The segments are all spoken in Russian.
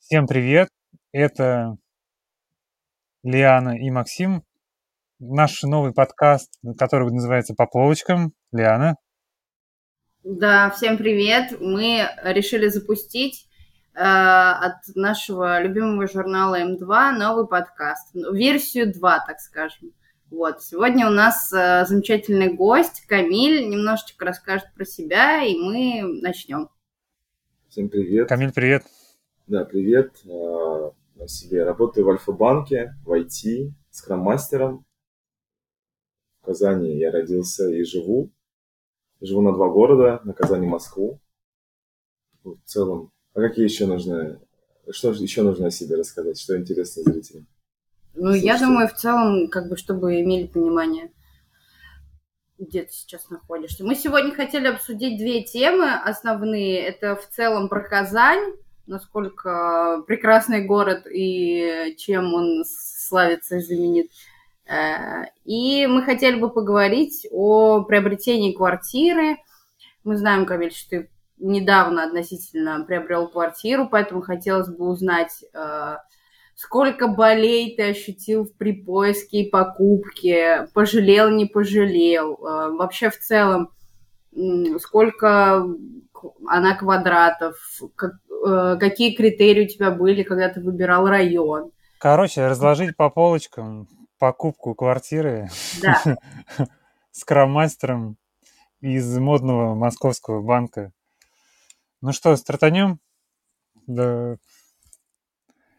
Всем привет! Это Лиана и Максим. Наш новый подкаст, который называется «По полочкам». Лиана. Да, всем привет. Мы решили запустить э, от нашего любимого журнала М2 новый подкаст. Версию 2, так скажем. Вот. Сегодня у нас э, замечательный гость Камиль. Немножечко расскажет про себя, и мы начнем. Всем привет. Камиль, привет. Да, привет. А, на себе работаю в Альфа-банке, в IT, скрам-мастером. В Казани я родился и живу. Живу на два города, на Казани, Москву. В целом, а какие еще нужны, что еще нужно о себе рассказать, что интересно зрителям? Ну, Слушайте. я думаю, в целом, как бы, чтобы имели понимание, где ты сейчас находишься. Мы сегодня хотели обсудить две темы основные. Это в целом про Казань, насколько прекрасный город и чем он славится и знаменит. Э, и мы хотели бы поговорить о приобретении квартиры. Мы знаем, Камиль, что ты недавно относительно приобрел квартиру, поэтому хотелось бы узнать, э, сколько болей ты ощутил при поиске и покупке, пожалел, не пожалел, э, вообще в целом, сколько она квадратов, как, какие критерии у тебя были, когда ты выбирал район. Короче, разложить по полочкам покупку квартиры да. с кромастером из модного московского банка. Ну что, стартанем? Да.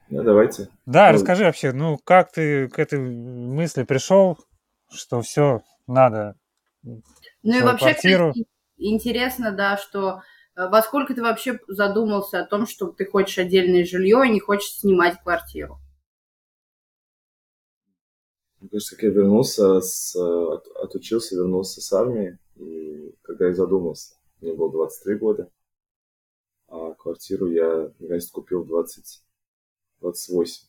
Ну, давайте. Да, ну, расскажи вообще, ну, как ты к этой мысли пришел, что все, надо Ну и вообще, квартиру. интересно, да, что Э, во сколько ты вообще задумался о том, что ты хочешь отдельное жилье и не хочешь снимать квартиру? Мне кажется, как я вернулся, с, от, отучился, вернулся с армии, и когда я задумался, мне было 23 года, а квартиру я, наконец, купил в 20, 28.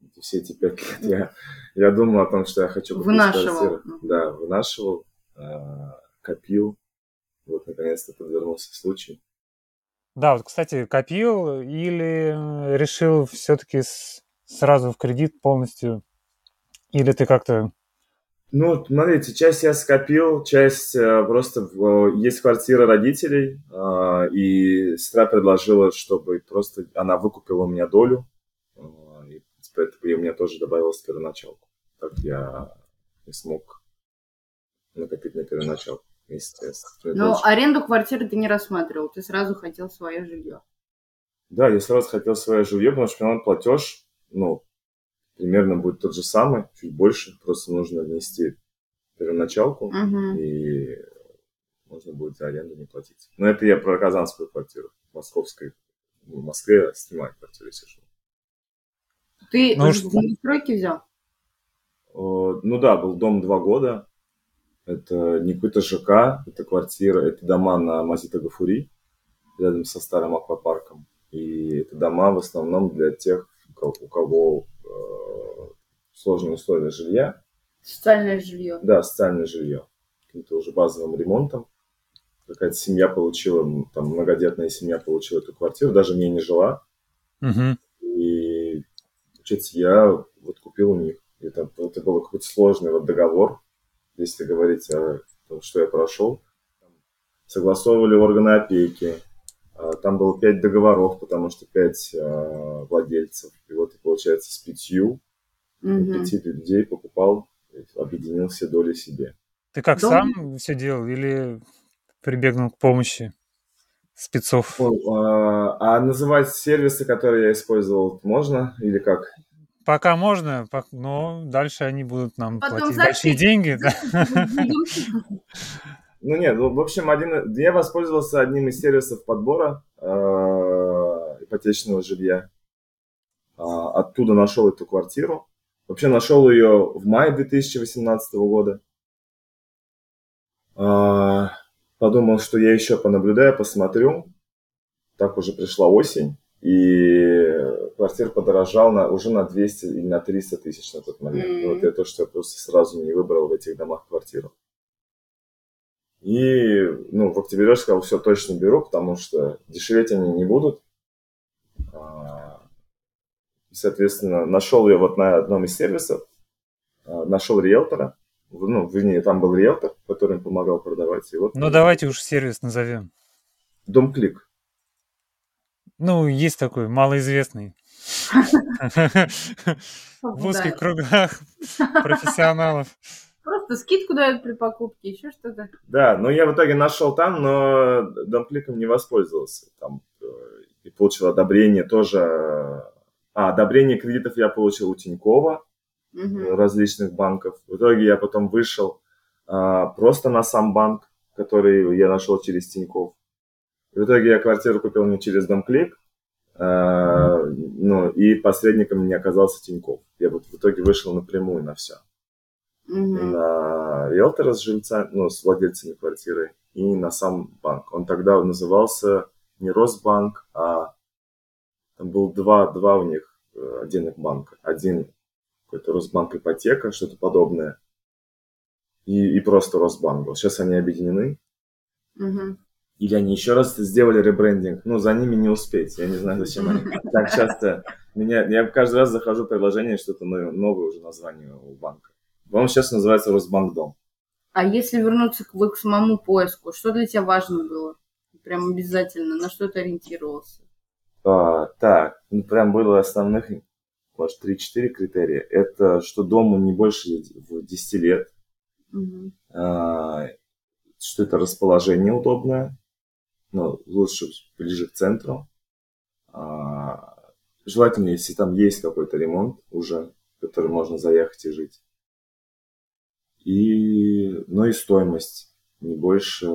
И все эти пять лет я, я думал о том, что я хочу купить вынашивал. квартиру. Да, вынашивал, э, копил, вот, наконец-то подвернулся случай. Да, вот, кстати, копил или решил все-таки сразу в кредит полностью? Или ты как-то... Ну, смотрите, часть я скопил, часть э, просто в, есть квартира родителей, э, и сестра предложила, чтобы просто она выкупила у меня долю, э, и, и у меня тоже добавилась первоначалку. Так я не смог накопить на первоначалку естественно. Но аренду квартиры ты не рассматривал, ты сразу хотел свое жилье. Да, я сразу хотел свое жилье, потому что надо платеж, ну, примерно будет тот же самый, чуть больше, просто нужно внести первоначалку, угу. и можно будет за аренду не платить. Но это я про казанскую квартиру, московской, в Москве снимаю квартиру, если что. Ты ну, в стройке взял? Ну да, был дом два года, это не какой-то ЖК, это квартира, это дома на Мазита Гафури, рядом со старым аквапарком. И это дома в основном для тех, у кого э, сложные условия жилья. Социальное жилье. Да, социальное жилье. Каким-то уже базовым ремонтом. Какая-то семья получила, там многодетная семья получила эту квартиру, даже мне не жила. Угу. И, получается, я вот купил у них. Это, это был какой-то сложный вот договор, если говорить о том, что я прошел. Согласовывали органы опеки. А, там было пять договоров, потому что пять а, владельцев. И вот, получается, с пятью, угу. пяти людей покупал, объединил все доли себе. Ты как, Дом? сам все делал или прибегнул к помощи спецов? А, а называть сервисы, которые я использовал, можно или как? Пока можно, но дальше они будут нам Потом платить большие деньги. Да? Ну нет, ну, в общем, один, я воспользовался одним из сервисов подбора э, ипотечного жилья. А, оттуда нашел эту квартиру. Вообще нашел ее в мае 2018 года. А, подумал, что я еще понаблюдаю, посмотрю. Так уже пришла осень. И квартира подорожал на, уже на 200 или на 300 тысяч на тот момент. Mm-hmm. Вот это то, что я просто сразу не выбрал в этих домах квартиру. И ну, в октябре сказал, все точно беру, потому что дешеветь они не будут. А, соответственно, нашел я вот на одном из сервисов, а, нашел риэлтора, ну, вернее, там был риэлтор, который им помогал продавать. И вот Ну, давайте уж сервис назовем. Дом Клик. Ну, есть такой, малоизвестный. В узких кругах профессионалов. Просто скидку дают при покупке, еще что-то. Да, но я в итоге нашел там, но домкликом не воспользовался. Там э, и получил одобрение тоже. А, одобрение кредитов я получил у Тинькова, Мгм. различных банков. В итоге я потом вышел а, просто на сам банк, который я нашел через Тиньков. В итоге я квартиру купил не через Домклик, а, ну, и посредником не оказался Тиньков. Я вот в итоге вышел напрямую на все. И Мгм. на риэлтора с жильца, ну, с владельцами квартиры, и на сам банк. Он тогда назывался не Росбанк, а там был два, два у них э, отдельных банка. Один какой-то Росбанк ипотека, что-то подобное. И, и просто Росбанк был. Сейчас они объединены. Мгм. Или они еще раз сделали ребрендинг. Ну, за ними не успеть. Я не знаю, зачем они так часто... Меня, я каждый раз захожу в приложение, что-то новое уже название у банка. Он сейчас называется Росбанк Дом. А если вернуться к, к самому поиску, что для тебя важно было? Прям обязательно, на что ты ориентировался? А, так, ну, прям было основных, может, 3-4 критерия. Это что дому не больше 10 лет, Мгм. а, что это расположение удобное, ну, лучше ближе к центру. А, желательно, если там есть какой-то ремонт уже, в который можно заехать и жить. И, ну и стоимость не больше,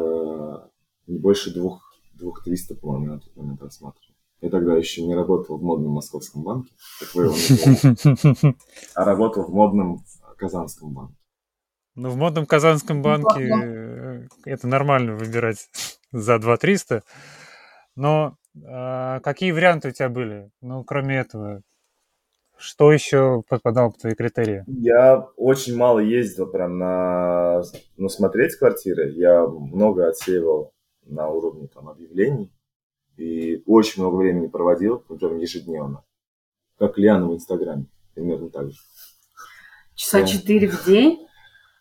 не больше двух, двух триста, по-моему, я на тот момент рассматривал. Я тогда еще не работал в модном московском банке, как вы его называете, а работал в модном казанском банке. Ну, в модном Казанском банке Ладно. э, это нормально выбирать за 2 300. Но а, какие варианты у тебя были? Ну, кроме этого, что еще подпадало под твои критерии? Я очень мало ездил прям на, ну, смотреть квартиры. Я много отсеивал на уровне там объявлений. И очень много времени проводил, прям ежедневно. Как Лиана в Инстаграме, примерно так же. Часа Да. четыре в день?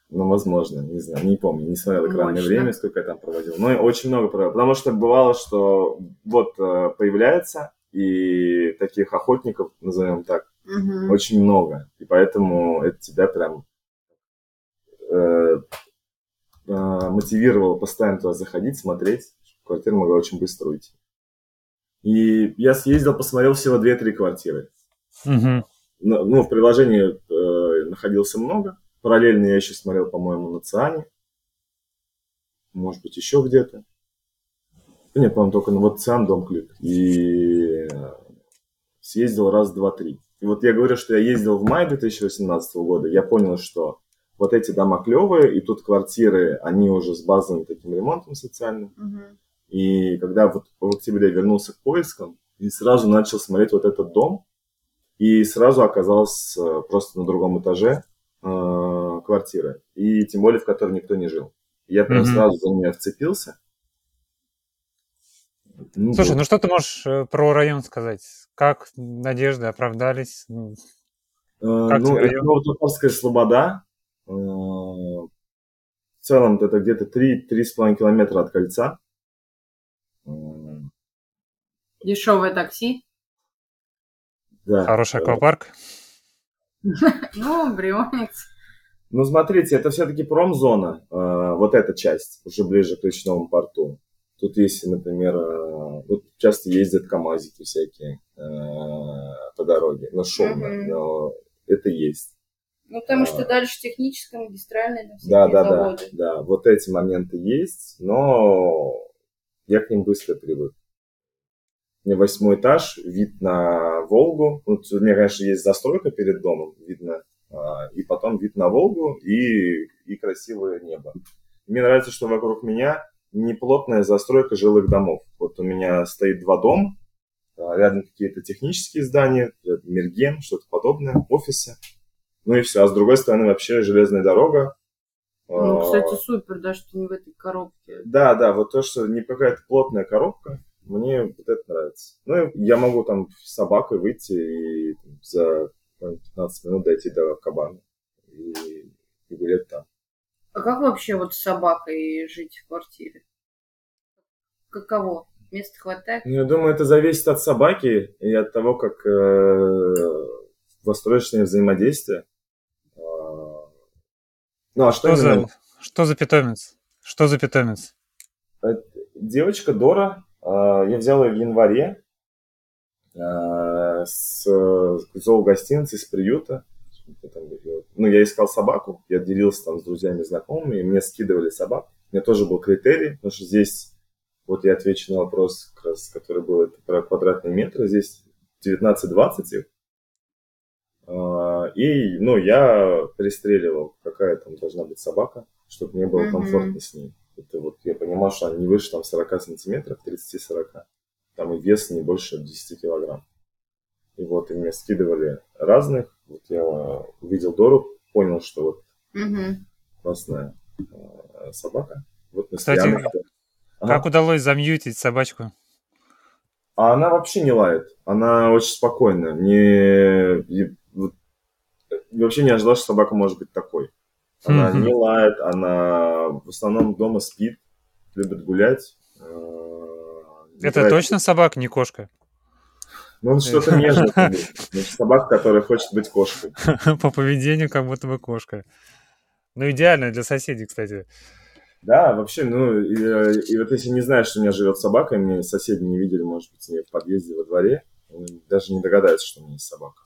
Ну, возможно, не знаю, не помню, не смотрел экранное Мощно. время, сколько я там проводил. Но я очень много проводил, потому что бывало, что вот э, появляется, и таких охотников, назовем так, Мгм. очень много. И поэтому это тебя прям э, э, мотивировало постоянно туда заходить, смотреть. Квартира могла очень быстро уйти. И я съездил, посмотрел всего 2-3 квартиры. Мгм. Ну, ну, в приложении э, находился много. Параллельно я еще смотрел, по-моему, на Циане. Может быть, еще где-то. Да нет, по-моему, только на вот Циан Дом Клик. И э, съездил раз, два, три. И вот я говорю, что я ездил в мае 2018 года, я понял, что вот эти дома клевые, и тут квартиры, они уже с базовым таким ремонтом социальным. Мгм. И когда вот в октябре вернулся к поискам, и сразу начал смотреть вот этот дом, и сразу оказался э, просто на другом этаже квартиры, и тем более в которой никто не жил. Я прям Мгм. сразу за нее вцепился. Ну, Слушай, вот. ну что ты можешь э, про район сказать? Как надежды оправдались? Ну, Э, как ну, это район? Новотопольская Слобода. Э, В целом это где-то 3-3,5 километра от кольца. Э, Дешевое такси? Да. Хороший аквапарк. Ну, Брионикс. Ну, смотрите, это все-таки промзона, э, вот эта часть, уже ближе к речному порту. Тут есть, например, э, вот часто ездят КАМАЗики всякие э, по дороге, но шумно, Мгм. но это есть. Ну, потому А. что дальше техническая, магистральная, Да, да, да, заводы. да, вот эти моменты есть, но я к ним быстро привык. У меня восьмой этаж, вид на Волгу. Тут у меня, конечно, есть застройка перед домом, видно. А, И потом вид на Волгу и, и красивое небо. Мне нравится, что вокруг меня неплотная застройка жилых домов. Вот у меня стоит два дома, рядом какие-то технические здания, Мерген, что-то подобное, офисы. Ну и все. А с другой стороны вообще железная дорога. Ну, А, кстати, супер, да, что не в этой коробке. да, да, вот то, что не какая-то плотная коробка, мне вот это нравится. Ну, я могу там с собакой выйти и там, за 15 минут дойти до кабана и, и гулять там. А как вообще вот с собакой жить в квартире? Каково? Места хватает? Ну, я думаю, это зависит от собаки и от того, как э, ней взаимодействие. А, Ну, а что, Что именно? за, что за питомец? Что за питомец? Девочка Дора, а, я взял ее в январе а, с зоогостиницы, с приюта. Ну, я искал собаку, я делился там с друзьями, знакомыми, мне скидывали собак. У меня тоже был критерий, потому что здесь, вот я отвечу на вопрос, как раз, который был это про квадратные метры, здесь 19-20 их. А, И, ну, я пристреливал, какая там должна быть собака, чтобы мне было комфортно с ней. Это вот я понимал, что она не выше там 40 сантиметров, 30-40. Там и вес не больше 10 килограмм. И вот и мне скидывали разных. Вот я увидел Дору, понял, что вот Мгм. классная э, собака. Вот мы Кстати, Яной- Ага. Как удалось замьютить собачку? А она вообще не лает. Она очень спокойная. Не... и вот, э, вообще не ожидал, что собака может быть такой. Она Мгм. не лает, она в основном дома спит, любит гулять. э, Это играет. точно собака, не кошка? Ну, он что-то нежное. такое. Значит, собака, которая хочет быть кошкой. По поведению как будто бы кошка. Ну, идеально для соседей, кстати. Да, вообще, ну, и, э, и вот если не знаешь, что у меня живет собака, и мне соседи не видели, может быть, в подъезде, во дворе, даже не догадаются, что у меня есть собака.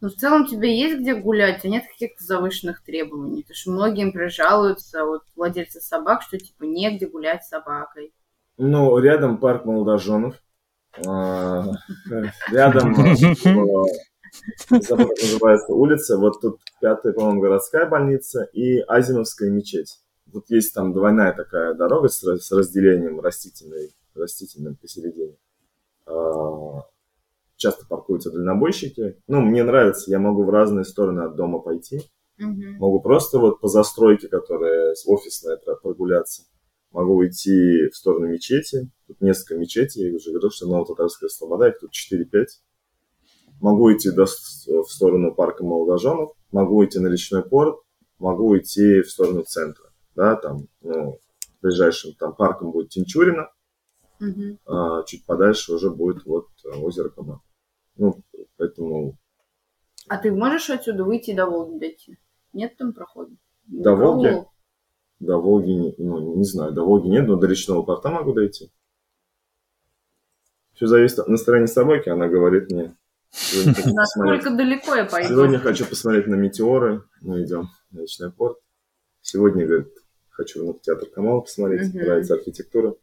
Ну, в целом тебе есть где гулять, а нет каких-то завышенных требований. Потому что многим прижалуются вот владельцы собак, что типа негде гулять с собакой. Ну, рядом парк молодоженов. А, Рядом э, называется улица. Вот тут пятая, по-моему, городская больница и Азимовская мечеть. Тут есть там двойная такая дорога с с разделением растительной, растительным посередине. А, Часто паркуются дальнобойщики. Ну, мне нравится, я могу в разные стороны от дома пойти. Мгм. Могу просто вот по застройке, которая про- прогуляться. Могу уйти в сторону мечети. Тут несколько мечетей. Я уже говорил, что Ново-Татарская Слобода, их тут 4-5. Могу идти до, с- в сторону парка молодоженов. Могу идти на речной порт. Могу идти в сторону центра. Да, там, ну, ближайшим там парком будет Тинчурина. Мгм. а чуть подальше уже будет вот э, озеро Кабан. Ну, поэтому А ты можешь отсюда выйти до Волги дойти? Нет там прохода? До Волги? до Волги, ну, не знаю, до Волги нет, но до речного порта могу дойти. Все зависит от настроения собаки, она говорит мне. Насколько далеко я пойду? сегодня хочу посмотреть на метеоры, мы идем на речной порт. Сегодня, говорит, хочу на театр Камала посмотреть, нравится архитектура,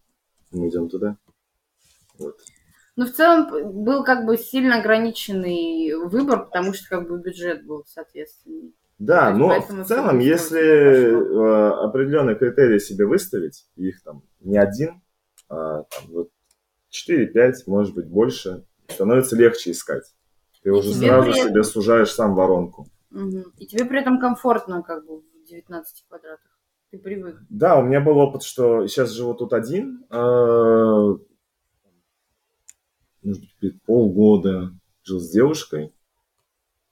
мы идем туда. Вот. Ну, в целом был как бы сильно ограниченный выбор, потому что как бы бюджет был соответственный. Да, есть но в целом, если э, определенные критерии себе выставить, их там не один, а там, вот 4-5, может быть, больше, становится легче искать. Ты уже тебе сразу при себе сужаешь сам воронку. Мгм. И тебе при этом комфортно как бы в 19 квадратах. Ты привык. Да, у меня был опыт, что сейчас живу тут один, э, может быть, полгода жил с девушкой.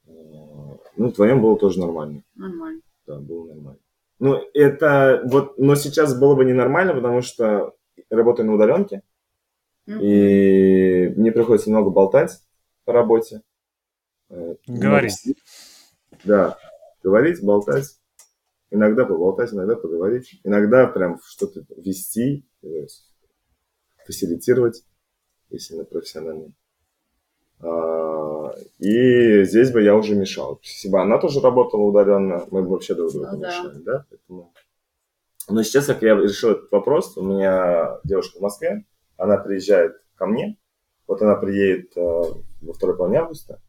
Ну, вдвоем было тоже нормально. Нормально. Да, было нормально. Ну, это вот, но сейчас было бы ненормально, потому что работаю на удаленке, И мне приходится много болтать по работе. Э, Говорить. Да, говорить, болтать. Иногда поболтать, иногда поговорить. Иногда прям что-то вести, э, фасилитировать, если на профессиональном. А, И здесь бы я уже мешал. Если бы она тоже работала удаленно, мы бы вообще друг другу Ну да. мешали, да? Поэтому... Но сейчас, как я решил этот вопрос, у меня девушка в Москве, она приезжает ко мне, вот она приедет э, во второй половине августа.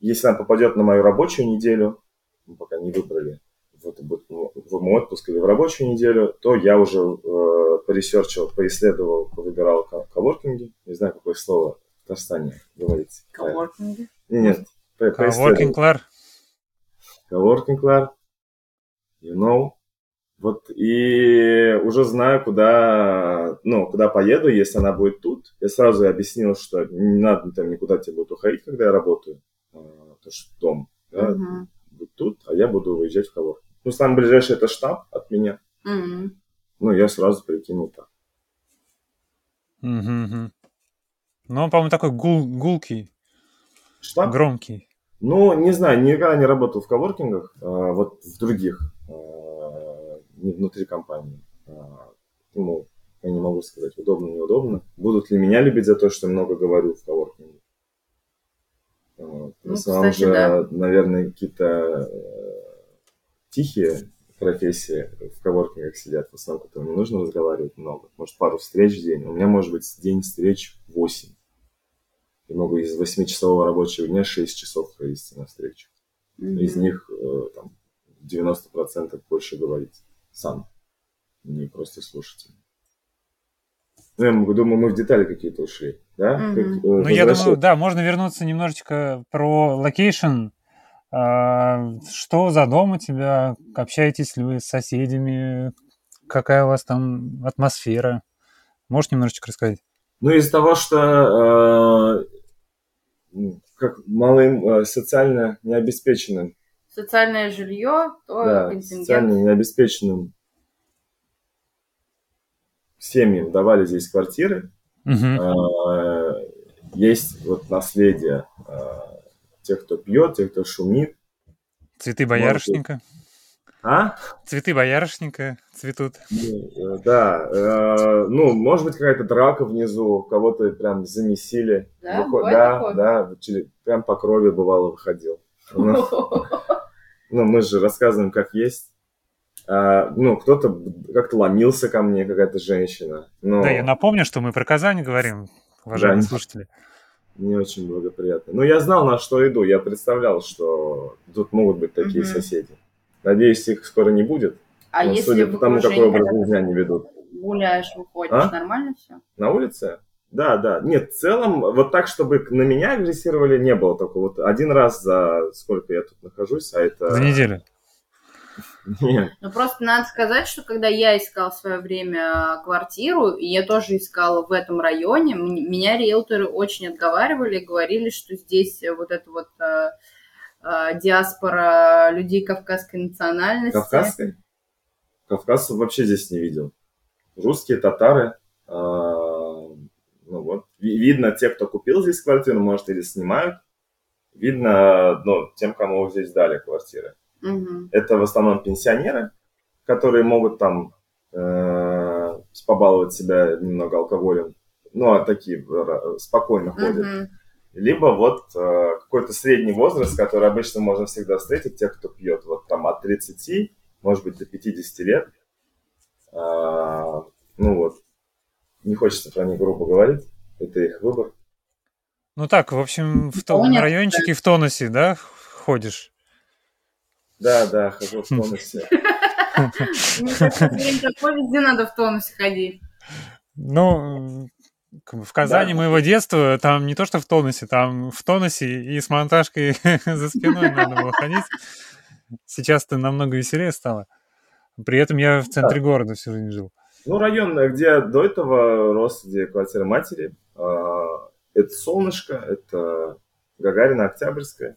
Если она попадет на мою рабочую неделю, мы пока не выбрали, вот будет в мой отпуск или в рабочую неделю, то я уже э, поресерчил, поисследовал, повыбирал ко- коворкинги. Не знаю, какое слово в Татарстане говорить. Коворкинги. Не, Нет, Working поисследовал. Clar. Коворкинг, Лар, you know. Вот и уже знаю, куда, ну, куда поеду, если она будет тут. Я сразу объяснил, что не надо там никуда тебе будет уходить, когда я работаю, а, то что дом, да, Мгм. будет тут, а я буду выезжать в Коворкинг. Ну, самый ближайший это штаб от меня. Мгм. Ну, я сразу прикинул так. Мгм. Ну, он, по-моему, такой гул, гулкий, Штаб? громкий. Ну, не знаю, никогда не работал в коворкингах, а, вот в других, не внутри компании. А, Ну, я не могу сказать, удобно, неудобно. Будут ли меня любить за то, что много говорю в коворкинге? Ну, основном кстати, же, да. наверное, какие-то э, тихие профессии в коворкингах сидят, в основном, которым не нужно разговаривать много. Может, пару встреч в день. У меня может быть день встреч 8. Я могу из 8-часового рабочего дня 6 часов провести на встречу. Из Мгм. них э, там, 90% больше говорить сам, не просто слушать. Ну, я думаю, мы в детали какие-то ушли, да? Как, э, Ну, я думаю, да, можно вернуться немножечко про location. А, Что за дом у тебя? Общаетесь ли вы с соседями? Какая у вас там атмосфера? Можешь немножечко рассказать? Ну, из-за того, что э, как малым э, социально необеспеченным, Социальное жилье, то да, контингент. социально необеспеченным семьям давали здесь квартиры. А, есть вот наследие а, тех, кто пьет, тех, кто шумит. Цветы боярышника. А? Цветы боярышника цветут. Ну, э, Да. э, Ну, может быть, какая-то драка внизу, кого-то прям замесили. Да? Выход- да, такое? да, через- прям по крови бывало выходил. Ну, ну, мы же рассказываем, как есть. А, Ну, кто-то как-то ломился ко мне, какая-то женщина. Но Да, я напомню, что мы про Казань говорим, уважаемые Да. слушатели. не очень благоприятно. Но я знал, на что иду. Я представлял, что тут могут быть такие Мгм. соседи. Надеюсь, их скоро не будет. А Но если судя по тому, какой образ жизни они ведут. гуляешь, выходишь, А? нормально все? На улице? Да, да. Нет, в целом, вот так, чтобы на меня агрессировали, не было такого. Вот один раз за сколько я тут нахожусь, а это... За неделю. Нет. Ну, просто надо сказать, что когда я искала в свое время квартиру, и я тоже искала в этом районе, меня риэлторы очень отговаривали, говорили, что здесь вот эта вот э, э, диаспора людей кавказской национальности. Кавказской? Кавказцев вообще здесь не видел. Русские, татары. а, ну вот. Ви- Видно те, кто купил здесь квартиру, может, или снимают. Видно, ну, тем, кому здесь дали квартиры. Мгм. Это в основном пенсионеры, которые могут там э, побаловать себя немного алкоголем. Ну, а такие э, спокойно ходят. Мгм. Либо вот э, какой-то средний возраст, который обычно можно всегда встретить, тех, кто пьет вот там от 30, может быть, до 50 лет. А, ну вот, не хочется про них грубо говорить, это их выбор. Ну так, в общем, в том Понятно. райончике в тонусе, да, ходишь? Да, да, хожу в тонусе. Мне кажется, время такое, везде надо в тонусе ходить. Ну, в Казани моего детства там не то что в тонусе, там в тонусе и с монтажкой за спиной надо было ходить. Сейчас-то намного веселее стало. При этом я в центре города всю жизнь жил. Ну, район, где до этого рос, где квартира матери, а, это Солнышко, это Гагарина, Октябрьская.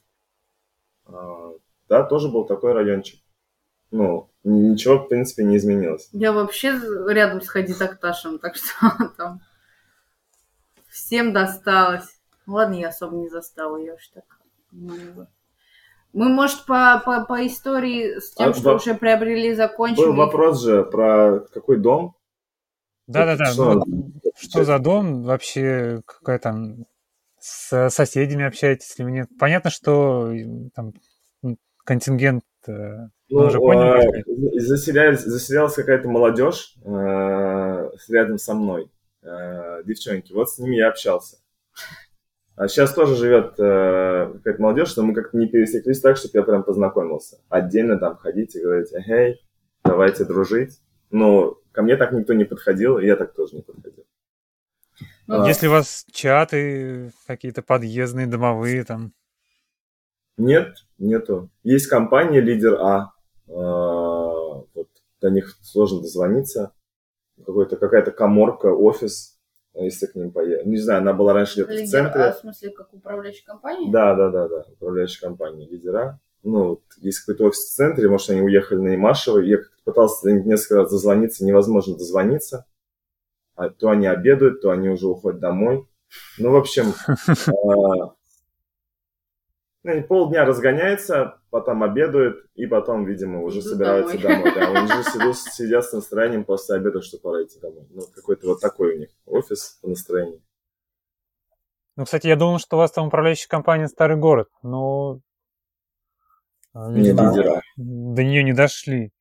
А, Да, тоже был такой райончик. Ну, ничего, в принципе, не изменилось. Я вообще рядом с Хади Такташем, так что там всем досталось. Ладно, я особо не застала, я уж так. ну, Мы, может, по, по, по истории с тем, А, что во- уже приобрели, закончим. Был вопрос же про какой дом. Да-да-да. Что? ну Что за дом? Вообще, какая там... С соседями общаетесь или нет? Понятно, что э, там м, контингент... э, Ну, уже поняли, а, заселялась, заселялась какая-то молодежь э, рядом со мной. Э, девчонки. Вот с ними я общался. А сейчас тоже живет э, какая-то молодежь, но мы как-то не пересеклись так, чтобы я прям познакомился. Отдельно там ходить и говорить, эй, давайте дружить. Но ко мне так никто не подходил, и я так тоже не подходил. Ну, А. Если у вас чаты какие-то подъездные, домовые там... Нет, нету. Есть компания Лидер А. Э, вот до них сложно дозвониться. Какой-то, какая-то коморка, офис, если к ним поехать. Не знаю, она была раньше где-то в центре. А, в смысле, как управляющая компания? Да, да, да, да, управляющая компания, лидера. Ну, есть какой-то офис в центре, может, они уехали на Имашево. Я пытался несколько раз дозвониться, невозможно дозвониться. А то они обедают, то они уже уходят домой. Ну, в общем, а, полдня разгоняется, потом обедают, и потом, видимо, уже Иду собираются домой. домой. Да, они же сидят, сидят с настроением после обеда, что пора идти домой. Ну, какой-то вот такой у них офис по настроению. Ну, кстати, я думал, что у вас там управляющая компания «Старый город», но... Видимо, не до нее не дошли.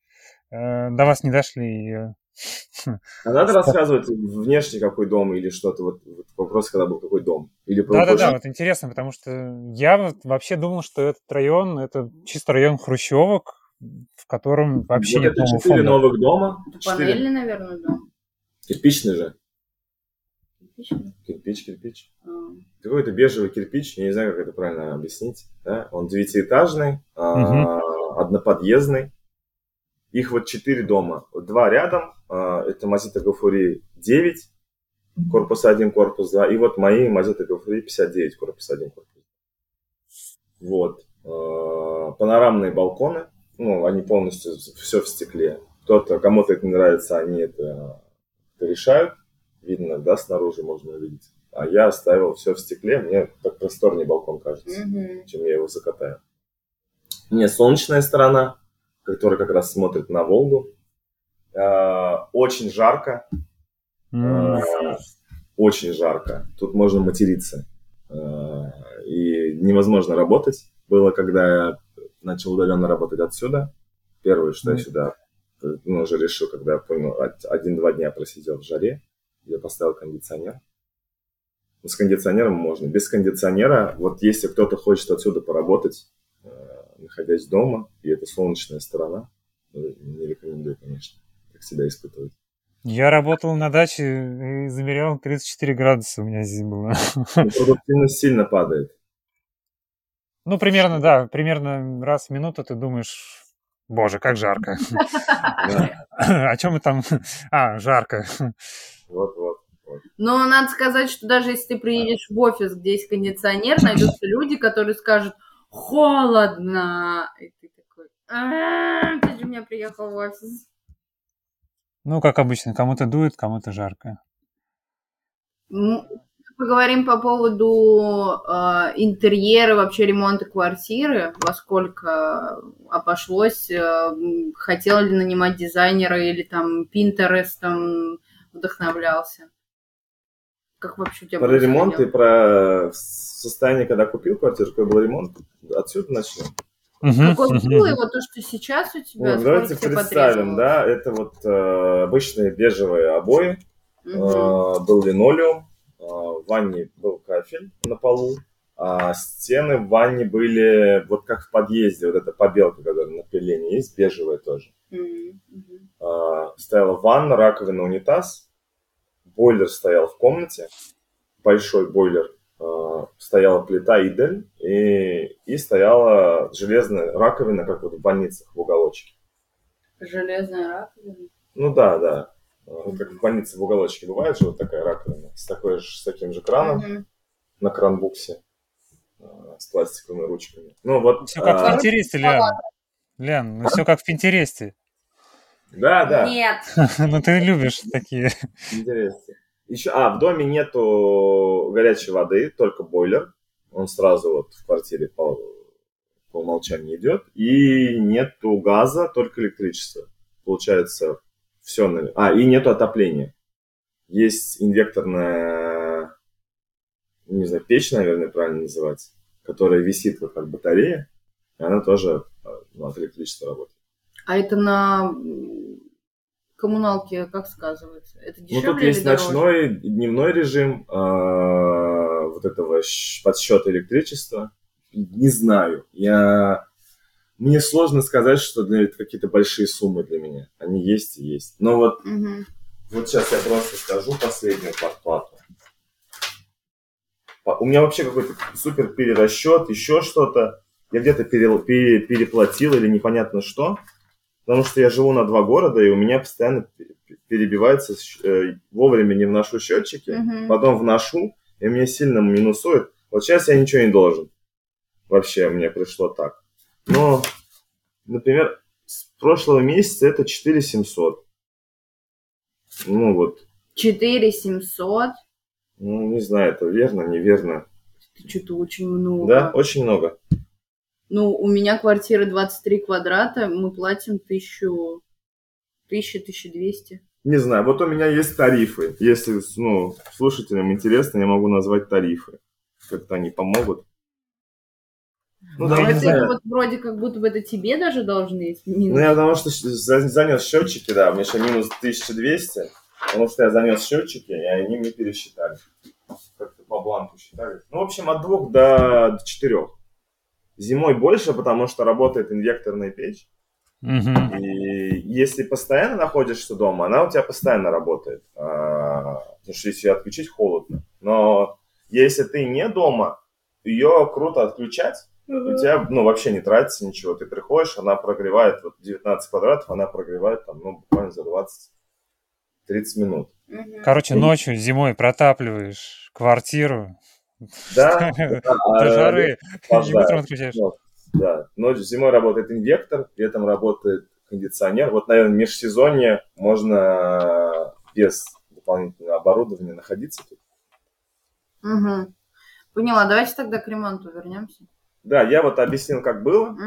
Э, до вас не дошли. А надо рассказывать внешне какой дом или что-то, вот, вот вопрос, когда был какой дом? Или Да-да-да, вот интересно, потому что я вообще думал, что этот район, это чисто район хрущевок, в котором вообще вот нет это четыре новых дома. Это панельный, наверное, дом. Кирпичный же. Кирпичный? Кирпич, кирпич. А. Какой-то бежевый кирпич, я не знаю, как это правильно объяснить. Да? Он девятиэтажный, угу. одноподъездный. Их вот четыре дома. Два рядом, а, это Мазита Гафури 9, корпус 1, корпус 2. И вот мои Мазита Гафури 59, корпус 1, корпус 2. Вот. А, панорамные балконы. Ну, они полностью все в стекле. Кто-то, кому-то это не нравится, они это, это решают. Видно, да, снаружи можно увидеть. А я оставил все в стекле. Мне так просторнее балкон кажется, mm-hmm. чем я его закатаю. Не, солнечная сторона, которая как раз смотрит на Волгу. Э, очень жарко. Mm. Очень жарко. Тут можно материться. Э, и невозможно работать. Было, когда я начал удаленно работать отсюда. Первое, что mm. я сюда ну, уже решил, когда я понял, один-два дня просидел в жаре, я поставил кондиционер. Ну, с кондиционером можно. Без кондиционера, вот если кто-то хочет отсюда поработать, находясь дома, и это солнечная сторона, не рекомендую, конечно себя испытывать. Я работал на даче и замерял 34 градуса у меня здесь было. Ну, продуктивность сильно падает. Ну, примерно, да, примерно раз в минуту ты думаешь, боже, как жарко. О чем мы там? А, жарко. Вот, вот. Но надо сказать, что даже если ты приедешь в офис, где есть кондиционер, найдутся люди, которые скажут, холодно. И ты такой, «А, ты же у меня приехал в офис. Ну, как обычно, кому-то дует, кому-то жарко. Ну, поговорим по поводу э, интерьера, вообще ремонта квартиры, во сколько обошлось, э, хотел ли нанимать дизайнера или там Пинтерестом вдохновлялся. Как вообще у тебя Про ремонт и про состояние, когда купил квартиру, какой был ремонт, отсюда начнем. Какой был его то, что сейчас у тебя? Вот, давайте представим, да, это вот э, обычные бежевые обои, э, был линолеум, э, в ванне был кафель на полу, а стены в ванне были вот как в подъезде, вот эта побелка, которая на пелене есть, бежевая тоже. Э, стояла ванна, раковина, унитаз, бойлер стоял в комнате, большой бойлер, Э, стояла плита Идель и, и стояла железная раковина, как вот в больницах в уголочке. Железная раковина? Ну да, да. Mm-hmm. Как в больнице в уголочке бывает же вот такая раковина с, такой же, с таким же краном mm-hmm. на кранбуксе э, с пластиковыми ручками. Ну вот. Все как а... в Пинтересте, Лен. Лен, ну все как в Пинтересте. Да, да. Нет. ну ты любишь такие. Пинтересте. Еще, а, в доме нету горячей воды, только бойлер. Он сразу вот в квартире по, по умолчанию идет. И нету газа, только электричество. Получается, все на... А, и нету отопления. Есть инвекторная, не знаю, печь, наверное, правильно называть, которая висит вот как батарея. И она тоже ну, от электричества работает. А это на коммуналки как сказывается? Это дешевле Ну, тут есть дороже? ночной, дневной режим э, вот этого подсчета электричества. Не знаю. Я... Мне сложно сказать, что для это какие-то большие суммы для меня. Они есть и есть. Но вот, угу. вот сейчас я просто скажу последнюю подплату. У меня вообще какой-то супер перерасчет, еще что-то. Я где-то пере, пере, переплатил или непонятно что. Потому что я живу на два города, и у меня постоянно перебивается, э, вовремя не вношу счетчики, Мгм. потом вношу, и мне сильно минусует. Вот сейчас я ничего не должен. Вообще мне пришло так. Но, например, с прошлого месяца это 4700. Ну вот, 4700. ну не знаю, это верно, неверно. Это что-то очень много. Да, очень много. Ну, у меня квартира 23 квадрата, мы платим 1000, 1000-1200. Не знаю, вот у меня есть тарифы. Если ну, слушателям интересно, я могу назвать тарифы. Как-то они помогут. Ну, Ну, не Это вот вроде как будто бы это тебе даже должны Ну, я потому что за- занес счетчики, да, у меня еще минус 1200, потому что я занес счетчики, и они мне пересчитали. Как-то по бланку считали. Ну, в общем, от двух до четырех. Зимой больше, потому что работает инвекторная печь. Мгм. И если постоянно находишься дома, она у тебя постоянно работает. А, Потому что если ее отключить, холодно. Но если ты не дома, ее круто отключать. У тебя ну, вообще не тратится ничего. Ты приходишь, она прогревает, вот 19 квадратов, она прогревает там, ну, буквально за 20-30 минут. Короче, ночью, зимой протапливаешь квартиру Да, до жары, отключаешь. Да, ночью зимой работает инвектор, летом работает кондиционер. Вот, наверное, в межсезонье можно без дополнительного оборудования находиться тут. Мгм. Поняла, давайте тогда к ремонту вернемся. Да, я вот объяснил, как было.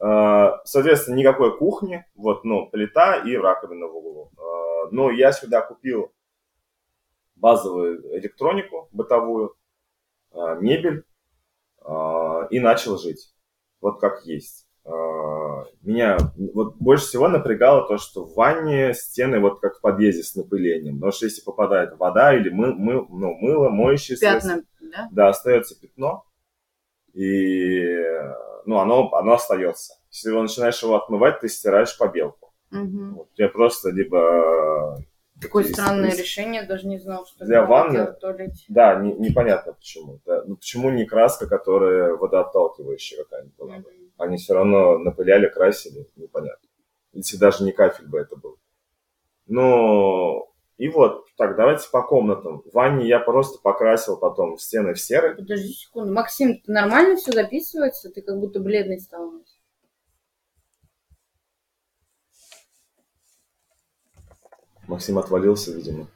А, Соответственно, никакой кухни, вот, ну, плита и раковина в углу. А, Но я сюда купил базовую электронику бытовую, мебель а, и начал жить. Вот как есть. А, Меня вот больше всего напрягало то, что в ванне стены вот как в подъезде с напылением. Потому что если попадает вода или мы, мы, ну, мыло, моющее Пятна, да? да, остается пятно, и ну, оно, оно остается. Если его начинаешь его отмывать, ты стираешь побелку. Мгм. Вот, я просто либо... Такое из- странное из- решение, даже не знал, что Для ванны? Да, не- непонятно почему. Да. Ну, почему не краска, которая водоотталкивающая какая-нибудь была бы? Они все равно напыляли, красили, непонятно. Если даже не кафель бы это был. Ну, и вот, так, давайте по комнатам. В ванне я просто покрасил потом стены в серый. Подожди секунду. Максим, ты нормально все записывается? Ты как будто бледный стал у нас. Максим отвалился, видимо.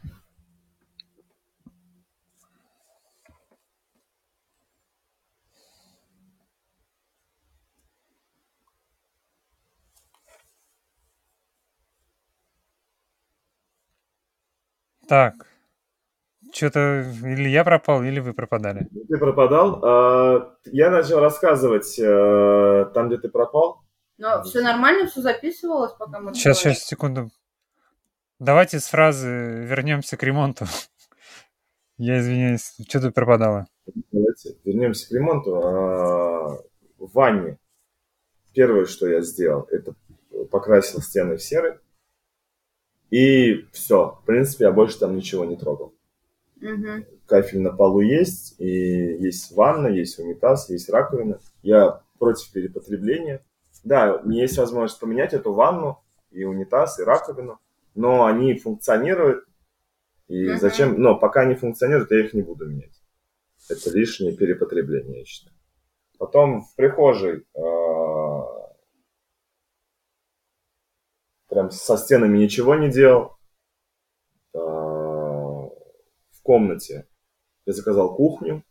Так, что-то или я пропал, или вы пропадали. Ты пропадал. А, Я начал рассказывать э, там, где ты пропал. Но все нормально, все записывалось, пока мы Сейчас, сейчас, секунду. Давайте с фразы вернемся к ремонту. Я извиняюсь, что ты пропадала? Давайте вернемся к ремонту. А, В ванне первое, что я сделал, это покрасил стены в серый. И все. В принципе, я больше там ничего не трогал. Мгм. Кафель на полу есть, и есть ванна, есть унитаз, есть раковина. Я против перепотребления. Да, есть возможность поменять эту ванну, и унитаз, и раковину, но они функционируют. И Мгм. зачем? Но пока они функционируют, я их не буду менять. Это лишнее перепотребление, я считаю. Потом в прихожей а, прям со стенами ничего не делал. А, В комнате я заказал кухню.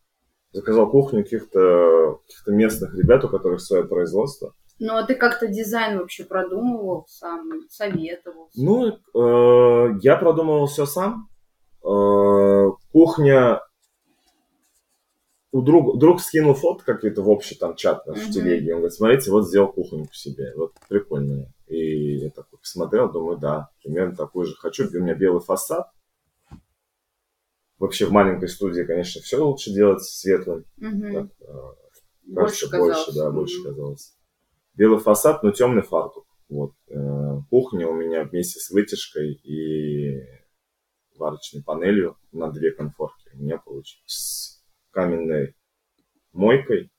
Заказал кухню каких-то каких местных ребят, у которых свое производство. Ну, а ты как-то дизайн вообще продумывал сам, советовал? Ну, э, я продумывал все сам. Э, кухня... У друг, друг скинул фото какие-то в общий там чат наш в Мгм. телеге. Он говорит, смотрите, вот сделал кухоньку себе. Вот прикольно. И я такой посмотрел, думаю, да, примерно такую же хочу. У меня белый фасад. Вообще в маленькой студии, конечно, все лучше делать светлым. Мгм. Так, э, Больше Кажется, больше, казалось. да, Мгм. больше казалось. Белый фасад, но темный фартук. Вот. Э, Кухня у меня вместе с вытяжкой и варочной панелью на две конфорки. У меня получилось с каменной мойкой,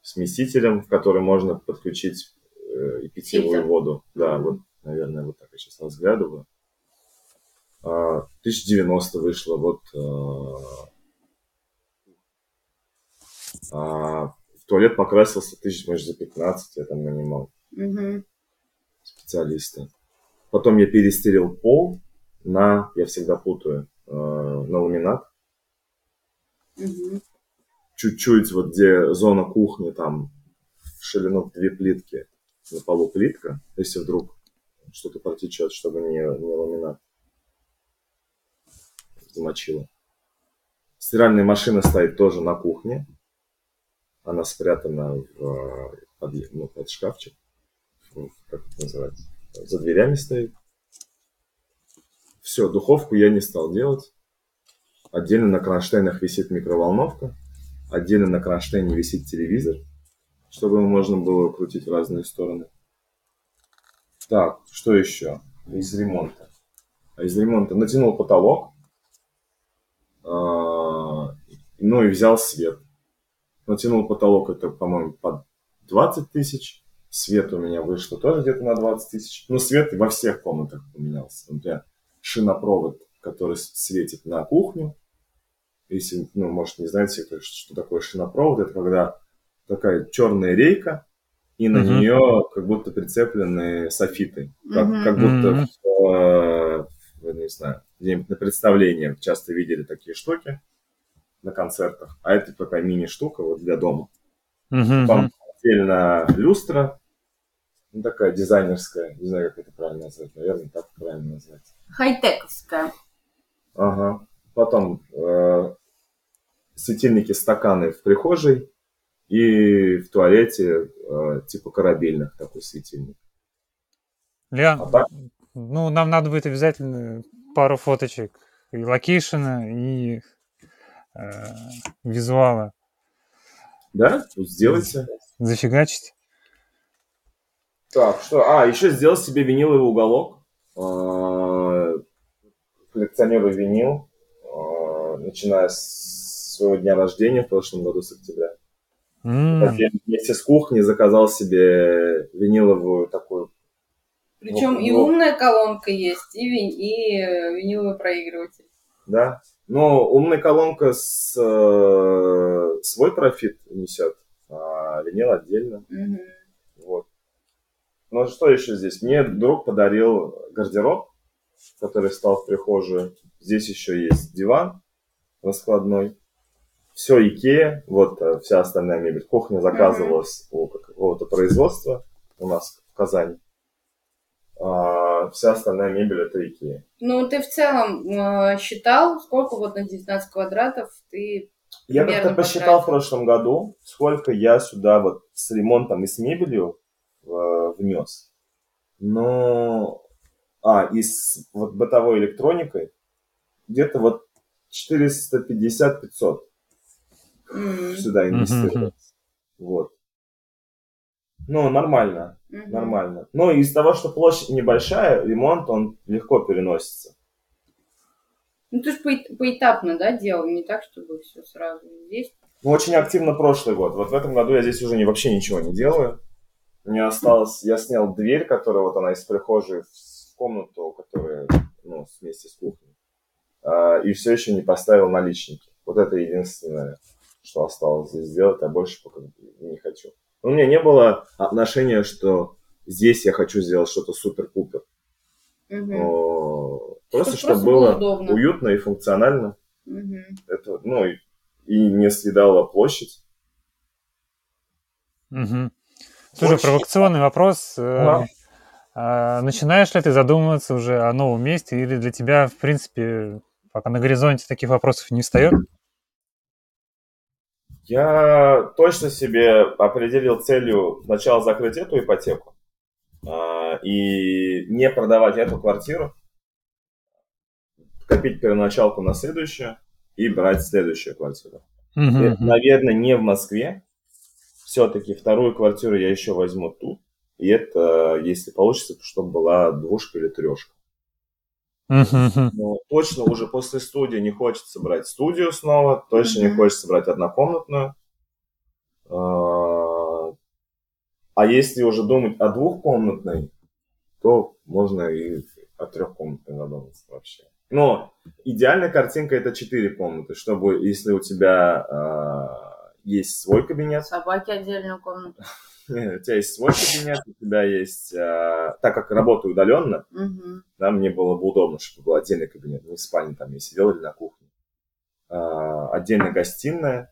смесителем, в который можно подключить э, и питьевую Фильтр. воду. Да, вот, наверное, вот так я сейчас разглядываю. А, 1090 вышло, вот а, а, туалет покрасился тысяч, может, за 15, я там нанимал Мгм. специалиста. Потом я перестелил пол на, я всегда путаю, э, на ламинат. Мгм. Чуть-чуть вот где зона кухни, там в ширину две плитки, на полу плитка, если вдруг что-то протечет, чтобы не, не ламинат замочило. Стиральная машина стоит тоже на кухне. Она спрятана в, э, под, ну, под шкафчик. Ну, Как это называется? За дверями стоит. Все, духовку я не стал делать. Отдельно на кронштейнах висит микроволновка. Отдельно на кронштейне висит телевизор, чтобы его можно было крутить в разные стороны. Так, что еще из ремонта? Из ремонта натянул потолок, а, ну и взял свет. Натянул потолок, это, по-моему, под 20 тысяч. Свет у меня вышло тоже где-то на 20 тысяч. Ну, свет во всех комнатах поменялся. Например, шинопровод, который светит на кухню. Если, ну, может, не знаете, что такое шинопровод, это когда такая черная рейка, и на Мгм. нее как будто прицеплены софиты. Как, Мгм. как будто Мгм. в, э, в, не знаю, где-нибудь на представлениях часто видели такие штуки на концертах. А это такая мини-штука вот для дома. Мгм. Там отдельно люстра, ну, такая дизайнерская, не знаю, как это правильно назвать, наверное, так правильно назвать. Хай-тековская. Ага. Потом э, светильники, стаканы в прихожей и в туалете э, типа корабельных такой светильник. Лен, А так, ну, нам надо будет обязательно пару фоточек и location а, и визуала да, ну, сделайте. зафигачить. Так, что? А, еще сделал себе виниловый уголок. Э, Коллекционирую винил, э, начиная с своего дня рождения в прошлом году, с октября. Я вместе с кухней заказал себе виниловую такую. Причем Вот, и вот. умная колонка есть, и, вин- и э, виниловый проигрыватель. Да. Но умная колонка с, э, свой профит несет, а винил отдельно. Мгм. Вот. Ну что еще здесь? Мне друг подарил гардероб, который стал в прихожую. Здесь еще есть диван раскладной. Все Икея, вот э, вся остальная мебель. Кухня заказывалась у какого-то производства у нас в Казани. А вся остальная мебель это Икея. Ну, ты в целом э, считал, сколько вот на 19 квадратов ты... Я как-то посчитал в прошлом году, сколько я сюда вот с ремонтом и с мебелью э, внес. Но... А, и с вот бытовой электроникой где-то вот 450-500 М, сюда инвестировать. Вот. Ну, нормально, мгм. нормально. Но из того, что площадь небольшая, ремонт, он легко переносится. Ну, ты же поэтапно, да, делал, не так, чтобы все сразу здесь. Ну, очень активно прошлый год. Вот в этом году я здесь уже не, вообще ничего не делаю. Мне осталось... Я снял дверь, которая вот она из прихожей в комнату, которая, ну, вместе с кухней. А, и все еще не поставил наличники. Вот это единственное, что осталось здесь сделать, а больше пока не хочу. У меня не было отношения, что здесь я хочу сделать что-то супер-пупер. Но Просто, Чтоб чтобы просто было было уютно и функционально. Мгм. Это, ну, и, и не съедала площадь. мгм. Слушай, Очень. провокационный вопрос. э, Ага. а Начинаешь ли ты задумываться уже о новом месте, или для тебя, в принципе, пока на горизонте таких вопросов не встает? Я точно себе определил целью сначала закрыть эту ипотеку а, и не продавать эту квартиру, копить первоначалку на следующую и брать следующую квартиру. Это, мгм. наверное, не в Москве. Все-таки вторую квартиру я еще возьму тут. И это, если получится, чтобы была двушка или трешка. Но точно уже после студии не хочется брать студию снова, точно не хочется брать однокомнатную. А, А если уже думать о двухкомнатной, то можно и о трехкомнатной задуматься вообще. Но идеальная картинка это четыре комнаты, чтобы если у тебя э, есть свой кабинет. Собаки отдельную комнату. У тебя есть свой кабинет, у тебя есть, э, так как работаю удаленно, Мгм. да, мне было бы удобно, чтобы был отдельный кабинет, не в спальне там я сидел или на кухне. А, отдельно гостиная,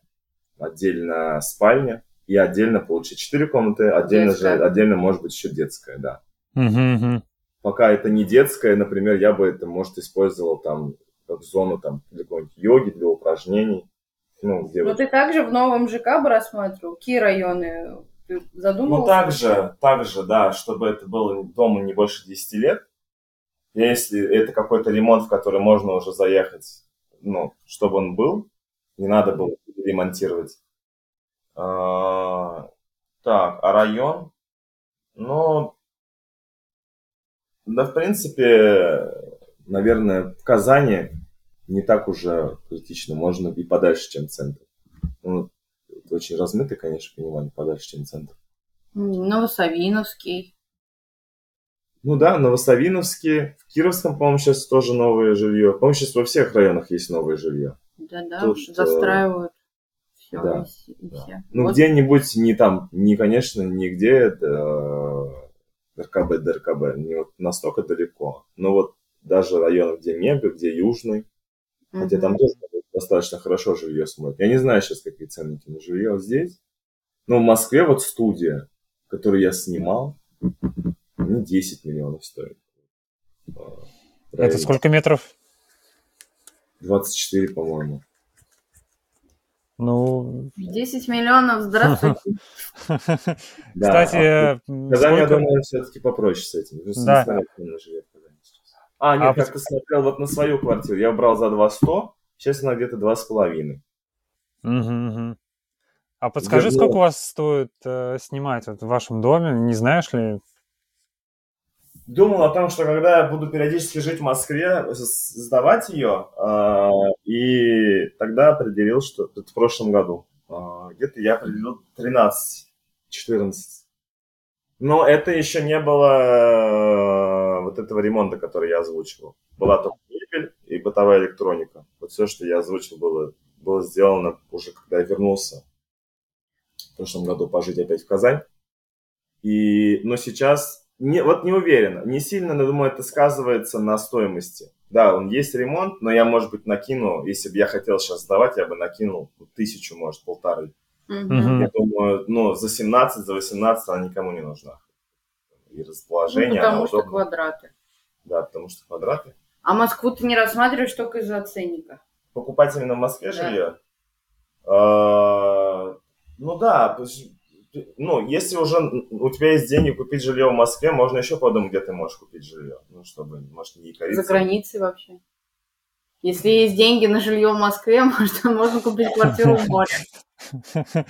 отдельно спальня и отдельно получить четыре комнаты, отдельно же, Детская. отдельно может быть еще детская, да. Мгм, мгм. Пока это не детская, например, я бы это, может, использовал там как зону там для какой-нибудь йоги, для упражнений. Ну, где Ну вот- ты также в новом ЖК бы рассматривал? Какие районы? Ты задумывался? Ну, также, также, да, чтобы это было дому не больше 10 лет. Если это какой-то ремонт, в который можно уже заехать, ну, чтобы он был, не надо было ремонтировать. А, так, а район? Ну, да, в принципе, наверное, в Казани не так уже критично. Можно и подальше, чем центр. Ну, это очень размытый, конечно, понимание, подальше, чем центр. Новосавиновский. Ну да, Новосавиновске, в Кировском, по-моему, сейчас тоже новое жилье. По-моему, сейчас во всех районах есть новое жилье. Да-да, Тут, застраивают. Все, да, и, и Да. все. Ну, Вот. где-нибудь, не там, не, конечно, нигде э, РКБ, ДРКБ, не вот настолько далеко. Но вот даже район, где Мега, где Южный, хотя Мгм. там тоже достаточно хорошо жилье смотрят. Я не знаю сейчас, какие ценники на жилье здесь. Но в Москве вот студия, которую я снимал, ну, 10 миллионов стоит. Э, в Это сколько метров? 24, по-моему. Ну, 10 миллионов, здравствуйте. Кстати, а м, в Казани, я думаю, все-таки попроще с этим. Да. А, нет, А как ты смотрел вот на свою квартиру. Я брал за 2 100, сейчас она где-то 2,5. Мгм, мгм. А подскажи, Верну. сколько у вас стоит э, снимать вот в вашем доме? Не знаешь ли? Думал о том, что когда я буду периодически жить в Москве, сдавать ее, а, и тогда определил, что это в прошлом году. а, Где-то я определил 13-14. Но это еще не было э, вот этого ремонта, который я озвучивал. Была только и бытовая электроника. Вот все, что я озвучил, было, было сделано уже, когда я вернулся в прошлом году пожить опять в Казань. И, но сейчас, не, вот не уверен, не сильно, но думаю, это сказывается на стоимости. Да, он есть ремонт, но я, может быть, накину, если бы я хотел сейчас сдавать, я бы накинул тысячу, может, полторы. Мгм. Я думаю, ну, за 17, за 18 она никому не нужна. И Ну, расположение, она потому что удобна. квадраты. Да, потому что квадраты. А Москву ты не рассматриваешь только из-за ценника. Покупать именно в Москве Да. жилье? А, Ну да, ну, если уже у тебя есть деньги купить жилье в Москве, можно еще подумать, где ты можешь купить жилье. Ну, чтобы, может, не кориться. За границей вообще. Если есть деньги на жилье в Москве, может, можно купить квартиру в море.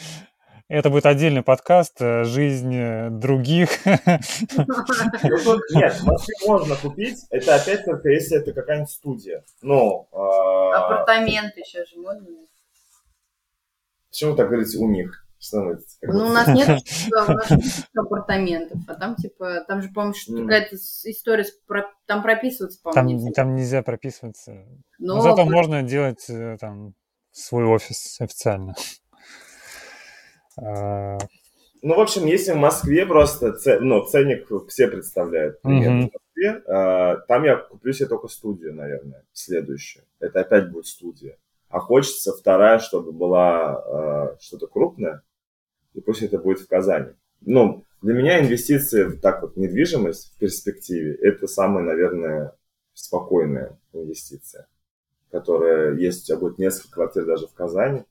Это будет отдельный подкаст э, «Жизнь э, других». Ну, нет, Москве можно купить, это опять только если это какая-нибудь студия. Ну, а, Апартаменты сейчас же модно. почему вы так говорите у них? Что мы, Ну, у нас нет апартаментов, а там, типа, там же, по-моему, какая-то история, там прописываться, по-моему, Там, нельзя. там нельзя прописываться. Но Но зато можно делать э, там свой офис официально. А, Ну, в общем, если в Москве просто ну, ценник все представляют примерно Мгм. в Москве, а, там я куплю себе только студию, наверное, следующую. Это опять будет студия. А хочется вторая, чтобы была а, что-то крупное, и пусть это будет в Казани. Ну, для меня инвестиции в так вот недвижимость в перспективе это самая, наверное, спокойная инвестиция, которая есть, у тебя будет несколько квартир даже в Казани.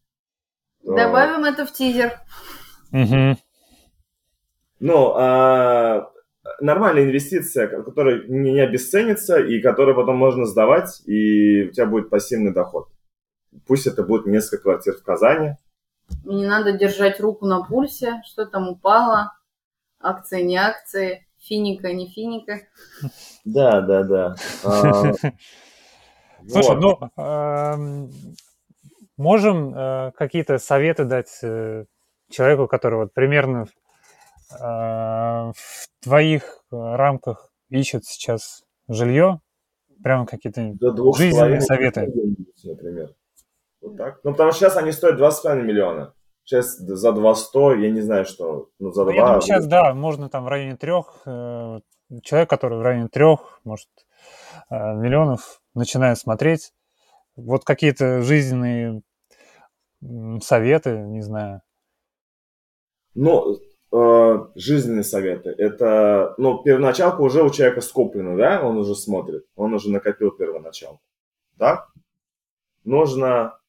Добавим это в тизер. Ну, а, нормальная инвестиция, которая не, не обесценится и которую потом можно сдавать, и у тебя будет пассивный доход. Пусть это будет несколько квартир в Казани. Не надо держать руку на пульсе, что там упало, акции, не акции, финика, не финика. Да, да, да. А, Слушай, вот. ну, ам, можем э, какие-то советы дать э, человеку, который вот примерно а, в твоих рамках ищет сейчас жилье? Прямо какие-то жизненные советы? Например. Вот так. Ну, потому что сейчас они стоят 2,5 миллиона. Сейчас за 200, я не знаю, что, ну, за 2... Ну, я думаю, сейчас, да, можно там в районе трех, э, человек, который в районе трех, может, э, миллионов, начинает смотреть. Вот какие-то жизненные советы, не знаю. Ну, э, жизненные советы. Это, ну, первоначалка уже у человека скоплена, да, он уже смотрит, он уже накопил первоначалку, да? Нужно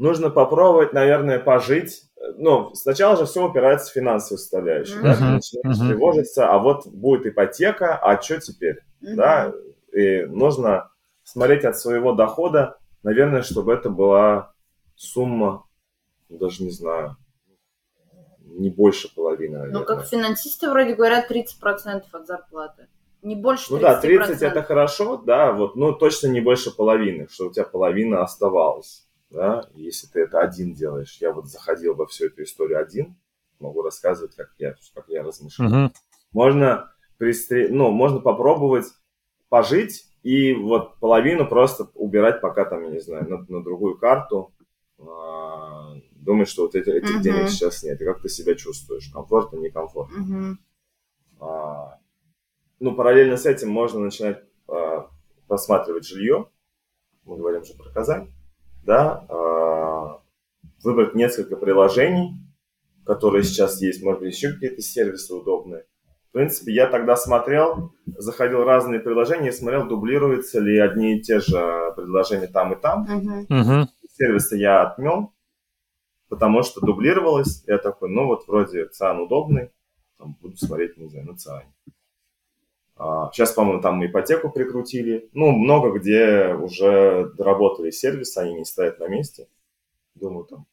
нужно попробовать, наверное, пожить. Ну, сначала же все упирается в финансовую составляющую. Uh-huh. Да? Ты начинаешь uh-huh. тревожиться, а вот будет ипотека, а что теперь? Uh-huh. Да? И нужно смотреть от своего дохода, наверное, чтобы это была сумма, даже не знаю, не больше половины, ну, наверное. Ну, как финансисты вроде говорят, 30% от зарплаты. Не больше 30%. Ну да, 30 это хорошо, да, вот, но точно не больше половины, что у тебя половина оставалась да, если ты это один делаешь. Я вот заходил во всю эту историю один, могу рассказывать, как я, как я размышляю. Uh-huh. Можно, пристре... ну, можно попробовать пожить и вот половину просто убирать пока там, я не знаю, на, на другую карту. А, думать, что вот эти, этих uh-huh. денег сейчас нет. И как ты себя чувствуешь? Комфортно, некомфортно? Uh-huh. А, ну, параллельно с этим можно начинать а, просматривать жилье. Мы говорим же про Казань да, а, выбрать несколько приложений, которые сейчас есть, может быть, еще какие-то сервисы удобные. В принципе, я тогда смотрел, заходил в разные приложения и смотрел, дублируются ли одни и те же предложения там и там. Uh-huh. Сервисы я отмел, потому что дублировалось. Я такой, ну вот вроде ЦИАН удобный, там буду смотреть, не знаю, на ЦИАНе. Сейчас, по-моему, там ипотеку прикрутили. Ну, много где уже доработали сервис, они не стоят на месте. Думаю, там.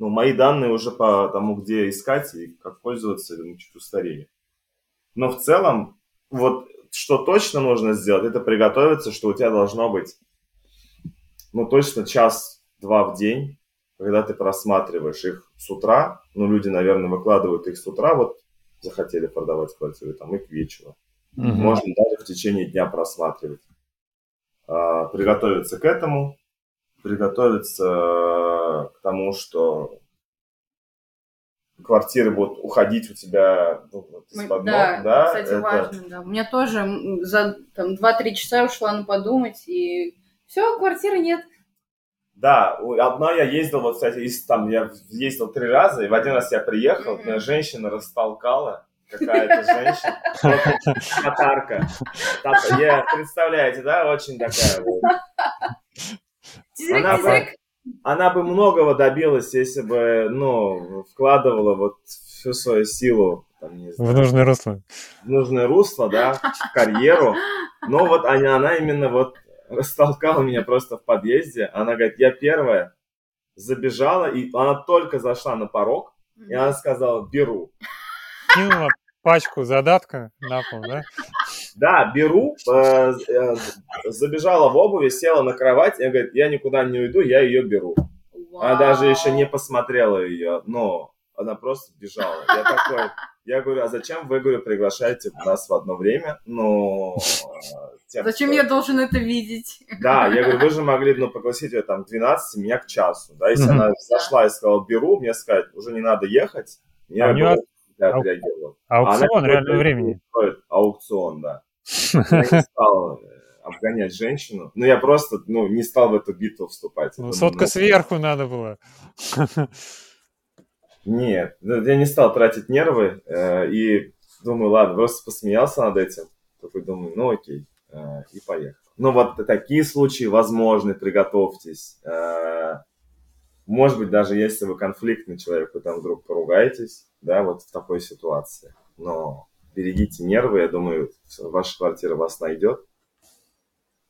Ну, мои данные уже по тому, где искать и как пользоваться, думаю, чуть устарели. Но в целом, вот что точно нужно сделать, это приготовиться, что у тебя должно быть, ну, точно час-два в день, когда ты просматриваешь их с утра. Ну, люди, наверное, выкладывают их с утра, вот захотели продавать квартиру, там, и к вечеру Угу. Можно даже в течение дня просматривать. А, приготовиться к этому, приготовиться к тому, что квартиры будут уходить у тебя ну, из-под да, ног, да? кстати, это... важно, да. У меня тоже за там, 2-3 часа ушла на подумать, и все, квартиры нет. Да, одна я ездил, вот, кстати, из, там я ездил три раза, и в один раз я приехал, mm-hmm. меня женщина растолкала, какая-то женщина, татарка. Я, представляете, да, очень такая вот. Она бы, она бы многого добилась, если бы, ну, вкладывала вот всю свою силу там, не знаю, в нужное русло. В нужное русло, да, в карьеру. Но вот она, она именно вот растолкала меня просто в подъезде. Она говорит, я первая забежала, и она только зашла на порог, и она сказала, беру кинула пачку задатка на пол, да? Да, беру, э, э, забежала в обуви, села на кровать, и говорит, я никуда не уйду, я ее беру. Вау. Она даже еще не посмотрела ее, но она просто бежала. Я такой, я говорю, а зачем вы, говорю, приглашаете нас в одно время? Ну, тем, Зачем что... я должен это видеть? Да, я говорю, вы же могли, ну, пригласить ее там 12, меня к часу, да, если mm-hmm. она зашла и сказала, беру, мне сказать, уже не надо ехать, я а говорю, я Ау... отреагировал. Аукцион а реального времени. Аукцион, да. Я не стал э, обгонять женщину. Но я просто ну, не стал в эту битву вступать. Ну, сотка сверху надо было. Нет, я не стал тратить нервы. Э, и думаю, ладно, просто посмеялся над этим. Такой думаю, ну окей, и поехал. Ну вот такие случаи возможны, приготовьтесь. Может быть, даже если вы конфликтный человек, вы там вдруг поругаетесь, да, вот в такой ситуации. Но берегите нервы, я думаю, ваша квартира вас найдет.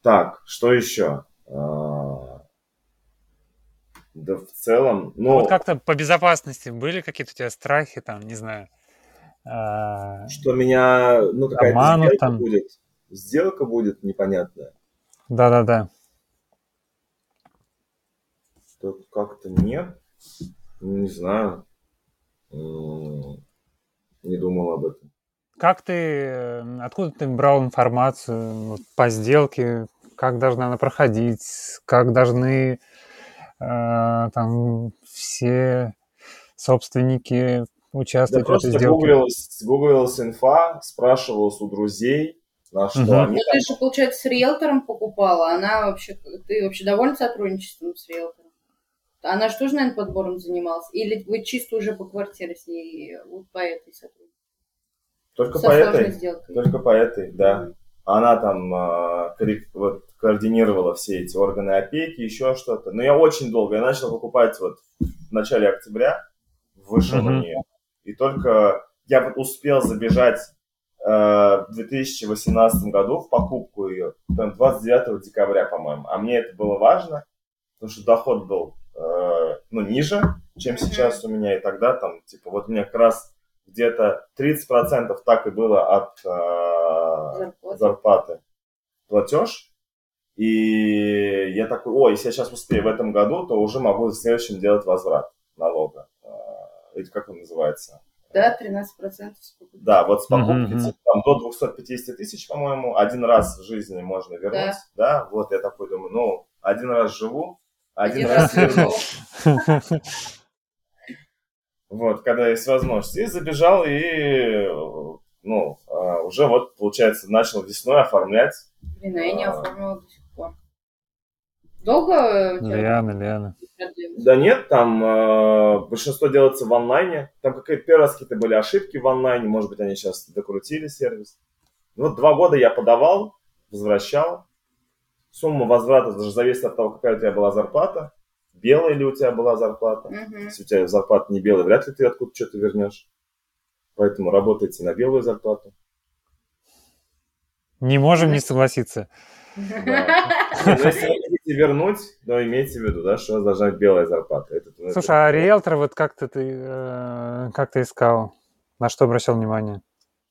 Так, что еще? А, да в целом, ну... Вот как-то по безопасности были какие-то у тебя страхи там, не знаю? Что меня, ну какая-то там. будет. Сделка будет непонятная. Да-да-да. Тут как-то нет. Не знаю. не думал об этом. Как ты, откуда ты брал информацию по сделке, как должна она проходить, как должны э, там все собственники участвовать да в этой сделке? Гуглилась, гуглилась инфа, спрашивалась у друзей, на что угу. они... Ну, ты же, получается, с риэлтором покупала, она вообще... Ты вообще доволен сотрудничеством с риэлтором? Она же тоже, наверное, подбором занималась? Или вы чисто уже по квартире с ней, вот по этой сотрудничестве? Только Со по этой. Сделкой. Только по этой, да. Mm-hmm. Она там э, вот, координировала все эти органы опеки, еще что-то. Но я очень долго, я начал покупать вот в начале октября, вышел mm-hmm. на нее. И только я успел забежать в 2018 году в покупку ее, там 29 декабря, по-моему. А мне это было важно, потому что доход был э, ну, ниже, чем сейчас у меня. И тогда там, типа, вот у меня как раз где-то 30% так и было от э, зарплаты. зарплаты платеж. И я такой, ой, если я сейчас успею в этом году, то уже могу в следующем делать возврат налога. Это как он называется? Да, 13% с покупки. Да, вот с покупки mm-hmm. там, до 250 тысяч, по-моему, один раз в жизни можно вернуть. Да. да, вот я такой думаю, ну, один раз живу, один, один раз верну. Вот, когда есть возможность. И забежал и, ну, а, уже вот, получается, начал весной оформлять. Блин, а я не оформила до сих пор. Долго? Лиана, Лиана. Да нет, там э, большинство делается в онлайне. Там какие-то первые раз какие-то были ошибки в онлайне, может быть, они сейчас докрутили сервис. Ну, вот два года я подавал, возвращал. Сумма возврата даже зависит от того, какая у тебя была зарплата белая ли у тебя была зарплата. Угу. Если у тебя зарплата не белая, вряд ли ты откуда что-то вернешь. Поэтому работайте на белую зарплату. Не можем не согласиться. Да. Если хотите вернуть, то имейте в виду, да, что у вас должна быть белая зарплата. Это, ну, Слушай, это... а риэлтор вот как ты, э, как ты искал? На что обращал внимание?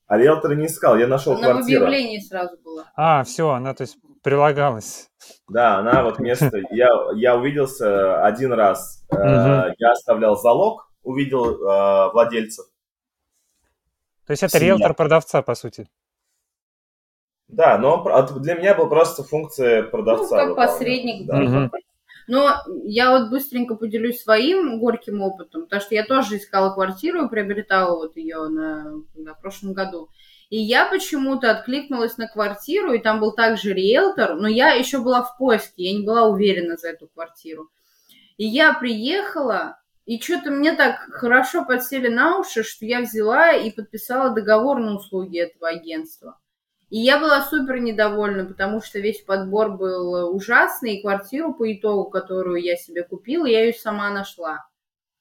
А риэлтора не искал, я нашел она квартиру. в объявлении сразу было. А, все, она, то есть, прилагалась. Да, она вот место. Я, я увиделся один раз. Э, я оставлял залог, увидел э, владельцев. То есть это риэлтор продавца, по сути. Да, но для меня была просто функция продавца. Ну, как посредник. Да. Угу. Но я вот быстренько поделюсь своим горьким опытом, потому что я тоже искала квартиру и приобретала вот ее на, на прошлом году. И я почему-то откликнулась на квартиру, и там был также риэлтор, но я еще была в поиске, я не была уверена за эту квартиру. И я приехала, и что-то мне так хорошо подсели на уши, что я взяла и подписала договор на услуги этого агентства. И я была супер недовольна, потому что весь подбор был ужасный, и квартиру по итогу, которую я себе купила, я ее сама нашла.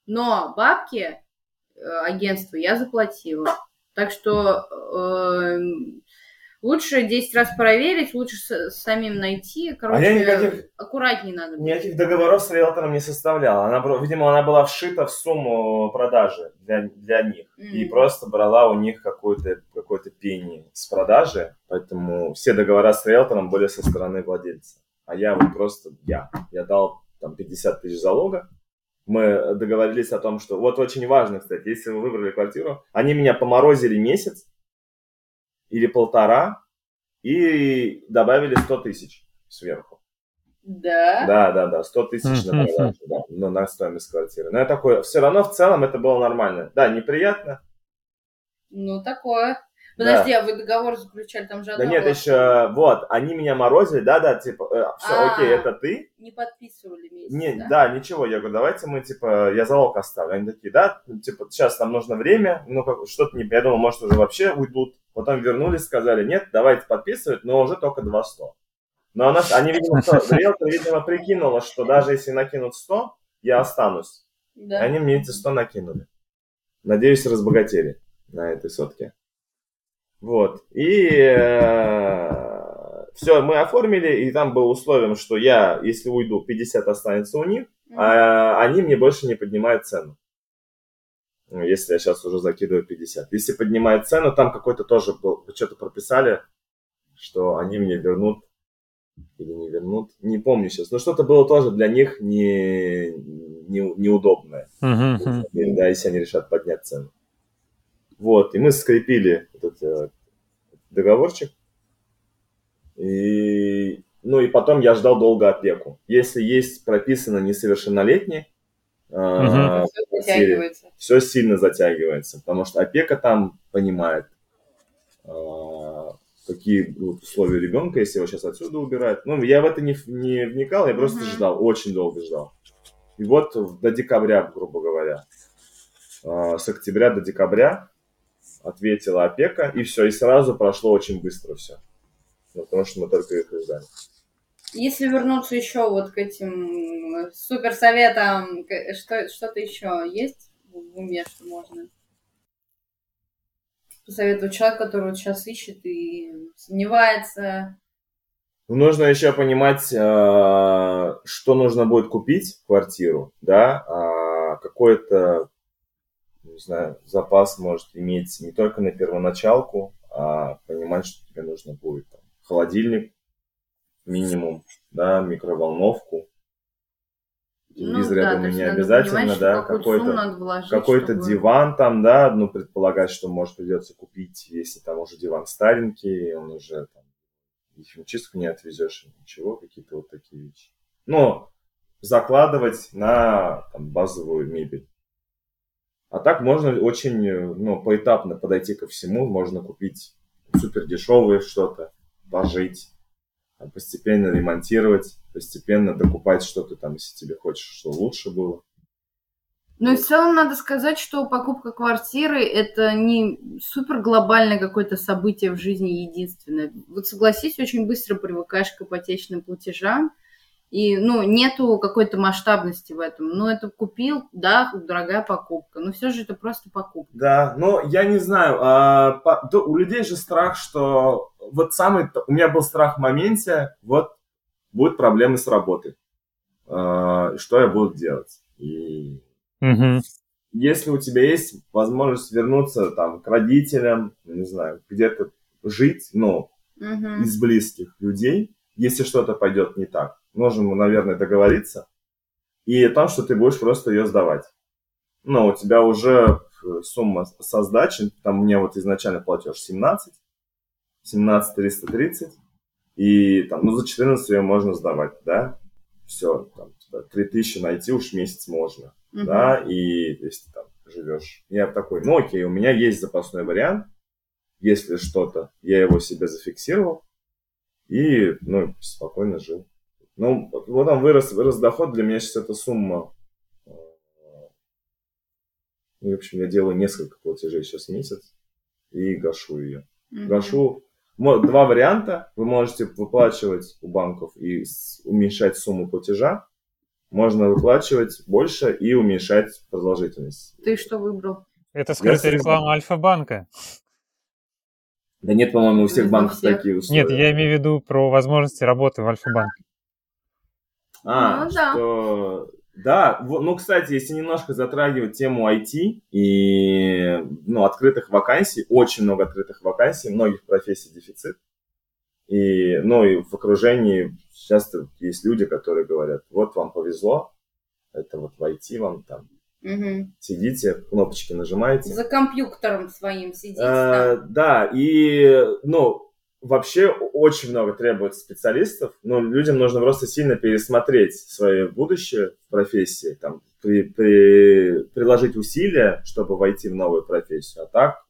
Но бабки э, агентству я заплатила. Так что э, лучше 10 раз проверить, лучше с, самим найти. Короче, а я никаких, аккуратнее надо. Быть. Никаких договоров с риэлтором не составляла. Она, видимо, она была вшита в сумму продажи для, для них. Mm. И просто брала у них какую-то какой-то пени с продажи. Поэтому все договора с риэлтором были со стороны владельца. А я вот просто, я, я дал там 50 тысяч залога, мы договорились о том, что вот очень важно, кстати, если вы выбрали квартиру, они меня поморозили месяц или полтора и добавили 100 тысяч сверху. Да? Да, да, да, 100 тысяч на продажу, да, ну, на стоимость квартиры. Но я такой, все равно в целом это было нормально. Да, неприятно. Ну, такое. Подожди, да. а вы договор заключали, там же Да нет, еще, вот, они меня морозили, да-да, типа, э, все, а, окей, это ты. Не подписывали вместе, не, да? Да, ничего, я говорю, давайте мы, типа, я залог оставлю. Они такие, да, типа, сейчас нам нужно время, ну, как, что-то не, я думал, может, уже вообще уйдут. Потом вернулись, сказали, нет, давайте подписывать, но уже только 200. Но она, они, видимо, риэлтор, видимо, прикинула, что даже если накинут 100, я останусь. Да. И они мне эти 100 накинули. Надеюсь, разбогатели на этой сотке. Вот. И э, все, мы оформили, и там было условием, что я, если уйду, 50 останется у них, а они мне больше не поднимают цену. Ну, если я сейчас уже закидываю 50. Если поднимают цену, там какой-то тоже был, что-то прописали, что они мне вернут или не вернут, не помню сейчас, но что-то было тоже для них не, не, неудобное, uh-huh. да, если они решат поднять цену. Вот, и мы скрепили этот э, договорчик. И, ну и потом я ждал долго опеку. Если есть прописано несовершеннолетний, угу. все, все сильно затягивается, потому что опека там понимает, какие будут условия ребенка, если его сейчас отсюда убирают. Ну, я в это не, не вникал, я просто угу. ждал, очень долго ждал. И вот до декабря, грубо говоря, с октября до декабря ответила опека, и все, и сразу прошло очень быстро все. Ну, потому что мы только их и ждали. Если вернуться еще вот к этим суперсоветам, что, что-то еще есть в уме, что можно посоветовать человеку, который вот сейчас ищет и сомневается? Ну, нужно еще понимать, а, что нужно будет купить квартиру, да, а какой-то не знаю, запас может иметь не только на первоначалку, а понимать, что тебе нужно будет холодильник минимум, да, микроволновку, телевизор, ну, я да, думаю, не обязательно, да, какой-то, какой-то чтобы... диван там, да, ну, предполагать, что, может, придется купить, если там уже диван старенький, он уже там, и химчистку не отвезешь, ничего, какие-то вот такие вещи. Но закладывать на там, базовую мебель. А так можно очень ну, поэтапно подойти ко всему. Можно купить супер дешевое что-то, пожить, постепенно ремонтировать, постепенно докупать что-то там, если тебе хочешь, что лучше было. Ну и в целом надо сказать, что покупка квартиры это не супер глобальное какое-то событие в жизни единственное. Вот согласись, очень быстро привыкаешь к ипотечным платежам, и, ну, нету какой-то масштабности в этом. Ну, это купил, да, дорогая покупка. Но все же это просто покупка. Да, но я не знаю. А, по, то, у людей же страх, что... Вот самый... У меня был страх в моменте, вот будут проблемы с работой. А, что я буду делать? И... Угу. Если у тебя есть возможность вернуться там к родителям, не знаю, где-то жить, ну, угу. из близких людей, если что-то пойдет не так, нужно, наверное, договориться. И там, что ты будешь просто ее сдавать. Ну, у тебя уже э, сумма со сдачи, там мне вот изначально платеж 17, 17 330, и там, ну, за 14 ее можно сдавать, да, все, там, 3000 найти уж месяц можно, uh-huh. да, и если там живешь. Я такой, ну, окей, у меня есть запасной вариант, если что-то, я его себе зафиксировал, и, ну, спокойно жил. Ну, вот там вырос, вырос доход, для меня сейчас эта сумма. Ну, в общем, я делаю несколько платежей сейчас в месяц и гашу ее. Mm-hmm. Гашу два варианта. Вы можете выплачивать у банков и уменьшать сумму платежа. Можно выплачивать больше и уменьшать продолжительность. Ты что выбрал? Это скрытая реклама Альфа-банка. Да нет, по-моему, у всех банков всех. такие условия. Нет, я имею в виду про возможности работы в Альфа-банке. А, ну, что... Да, ну, кстати, если немножко затрагивать тему IT и ну, открытых вакансий, очень много открытых вакансий, многих профессий дефицит. И, ну, и в окружении часто есть люди, которые говорят, вот вам повезло, это вот в IT вам там Угу. Сидите, кнопочки нажимаете. За компьютером своим сидите. А, да, и, ну, вообще очень много требуется специалистов, но людям нужно просто сильно пересмотреть свое будущее в профессии, там, при, при, приложить усилия, чтобы войти в новую профессию. А так,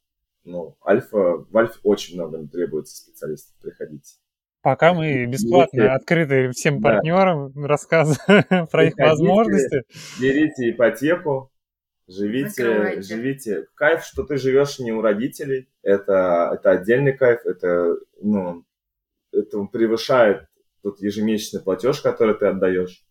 ну, альфа, в альфе очень много требуется специалистов, приходить. Пока мы бесплатно берите, открыты всем партнерам, да. рассказываем про их возможности. Берите ипотеку, Живите, Закрывайте. живите. Кайф, что ты живешь не у родителей, это, это отдельный кайф, это, ну, это превышает тот ежемесячный платеж, который ты отдаешь,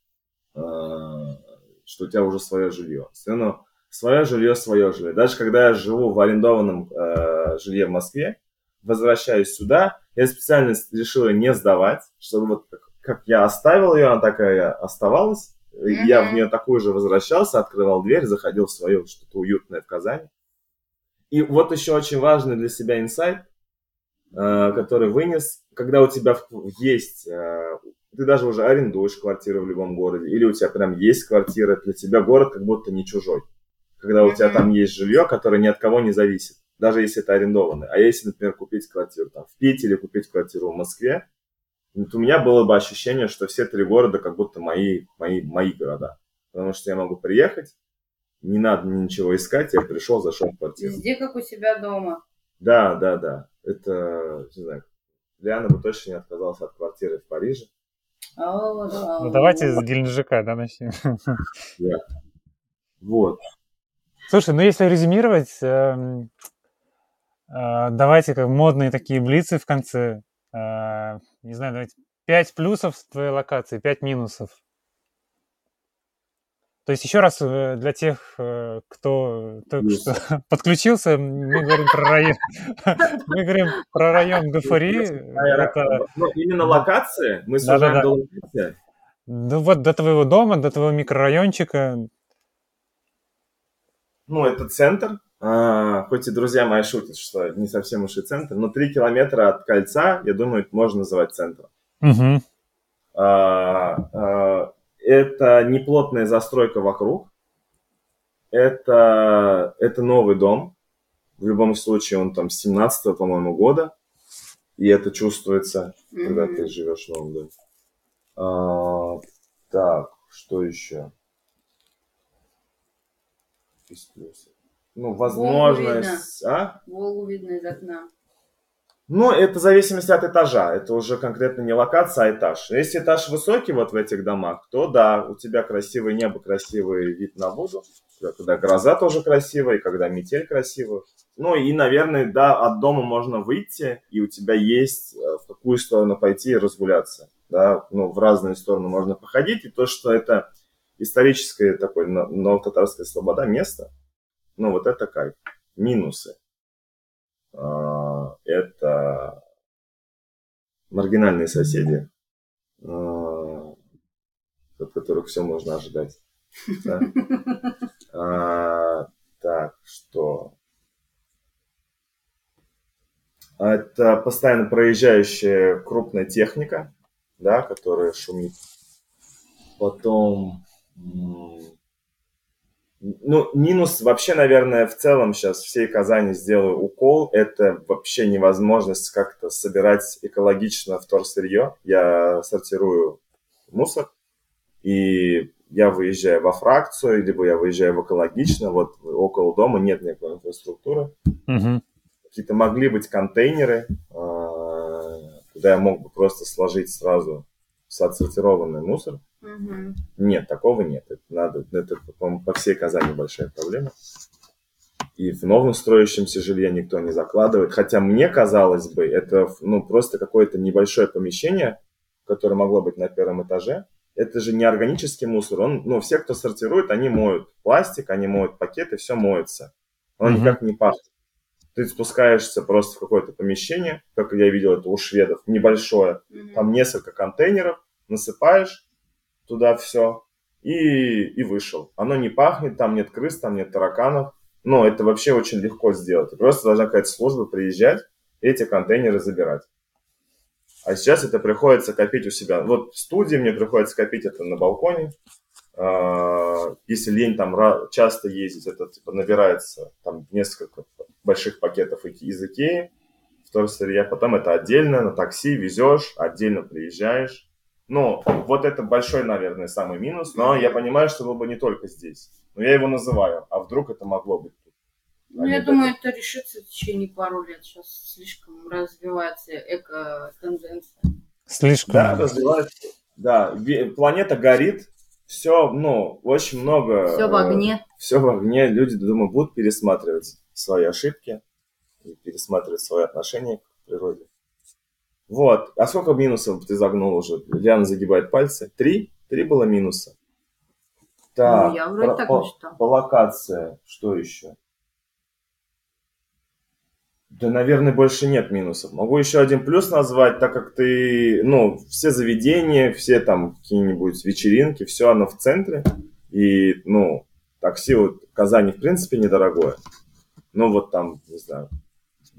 а, что у тебя уже свое жилье. Все равно свое жилье, свое жилье. Даже когда я живу в арендованном э, жилье в Москве, возвращаюсь сюда, я специально решил ее не сдавать, чтобы вот как, как я оставил ее, она такая оставалась, Mm-hmm. Я в нее такой же возвращался, открывал дверь, заходил в свое что-то уютное в Казани. И вот еще очень важный для себя инсайт, э, который вынес, когда у тебя есть, э, ты даже уже арендуешь квартиру в любом городе, или у тебя прям есть квартира, для тебя город как будто не чужой. Когда у тебя там есть жилье, которое ни от кого не зависит. Даже если это арендованный. А если, например, купить квартиру там, в Питере, купить квартиру в Москве, вот у меня было бы ощущение, что все три города как будто мои, мои, мои города. Потому что я могу приехать, не надо ничего искать, я пришел, зашел в квартиру. Везде как у себя дома. Да, да, да. Это, не знаю, Лиана бы точно не отказалась от квартиры в Париже. О, да. Ну, давайте с Геленджика, да, начнем. Да. Вот. Слушай, ну если резюмировать, эм, давайте как модные такие блицы в конце. Э, не знаю, давайте 5 плюсов с твоей локации, 5 минусов. То есть еще раз э, для тех, э, кто только Плюс. что подключился, мы говорим про район, мы говорим про район. Это, Ну, именно локации, мы сужаем до локации. ну вот до твоего дома, до твоего микрорайончика. Ну, это центр. А, хоть и друзья мои шутят, что не совсем уж и центр, но 3 километра от кольца, я думаю, это можно называть центром. Мгм. А, а, это неплотная застройка вокруг. Это, это новый дом. В любом случае, он там с 17 по-моему, года. И это чувствуется, когда Мгм. ты живешь в новом доме. А, так, что еще? Из плюсов. Ну, возможность... А? Волгу видно из окна. Ну, это в зависимости от этажа. Это уже конкретно не локация, а этаж. Если этаж высокий вот в этих домах, то да, у тебя красивое небо, красивый вид на воду. Когда гроза тоже красивая, и когда метель красивая. Ну и, наверное, да, от дома можно выйти, и у тебя есть э, в какую сторону пойти и разгуляться. Да, ну, в разные стороны можно походить. И то, что это историческое такое но- новотатарская слобода место, ну, вот это кайф. Минусы. А, это маргинальные соседи, а, от которых все можно ожидать. Да? А, Так, что? Это постоянно проезжающая крупная техника, да, которая шумит. Потом, ну, минус вообще, наверное, в целом сейчас всей Казани сделаю укол. Это вообще невозможность как-то собирать экологично вторсырье. Я сортирую мусор, и я выезжаю во фракцию, либо я выезжаю в экологично. Вот около дома нет никакой инфраструктуры. Мгм. Какие-то могли быть контейнеры, а, куда я мог бы просто сложить сразу отсортированный мусор. Мгм. Нет, такого нет. Это надо, это, по-моему, по всей Казани большая проблема. И в новом строящемся жилье никто не закладывает. Хотя мне казалось бы, это ну, просто какое-то небольшое помещение, которое могло быть на первом этаже. Это же не органический мусор. Он, ну, все, кто сортирует, они моют пластик, они моют пакеты, все моется. Он Мгм. никак не пахнет. Ты спускаешься просто в какое-то помещение, как я видел это у шведов, небольшое, Мгм. там несколько контейнеров, насыпаешь туда все и, и вышел. Оно не пахнет, там нет крыс, там нет тараканов. Но это вообще очень легко сделать. Просто должна какая-то служба приезжать эти контейнеры забирать. А сейчас это приходится копить у себя. Вот в студии мне приходится копить это на балконе. А, Если лень там часто ездить, это типа набирается там несколько больших пакетов из Икеи, вторсырья, потом это отдельно на такси везешь, отдельно приезжаешь. Ну, вот это большой, наверное, самый минус, но я понимаю, что был бы не только здесь. Но я его называю, а вдруг это могло быть тут. Ну, Они я думаю, это решится в течение пару лет. Сейчас слишком развивается эко-тенденция. Слишком. Да, развивается. Да, планета горит, все, ну, очень много... Все в огне. Все в огне. Люди, думаю, будут пересматривать свои ошибки и пересматривать свои отношения к природе. Вот. А сколько минусов ты загнул уже? Лиана загибает пальцы. Три? Три было минуса. Так, Ну, я вроде про- так по, по локации, что еще? Да, наверное, больше нет минусов. Могу еще один плюс назвать, так как ты, ну, все заведения, все там какие-нибудь вечеринки, все оно в центре. И, ну, такси вот в Казани, в принципе, недорогое. Ну, вот там, не знаю,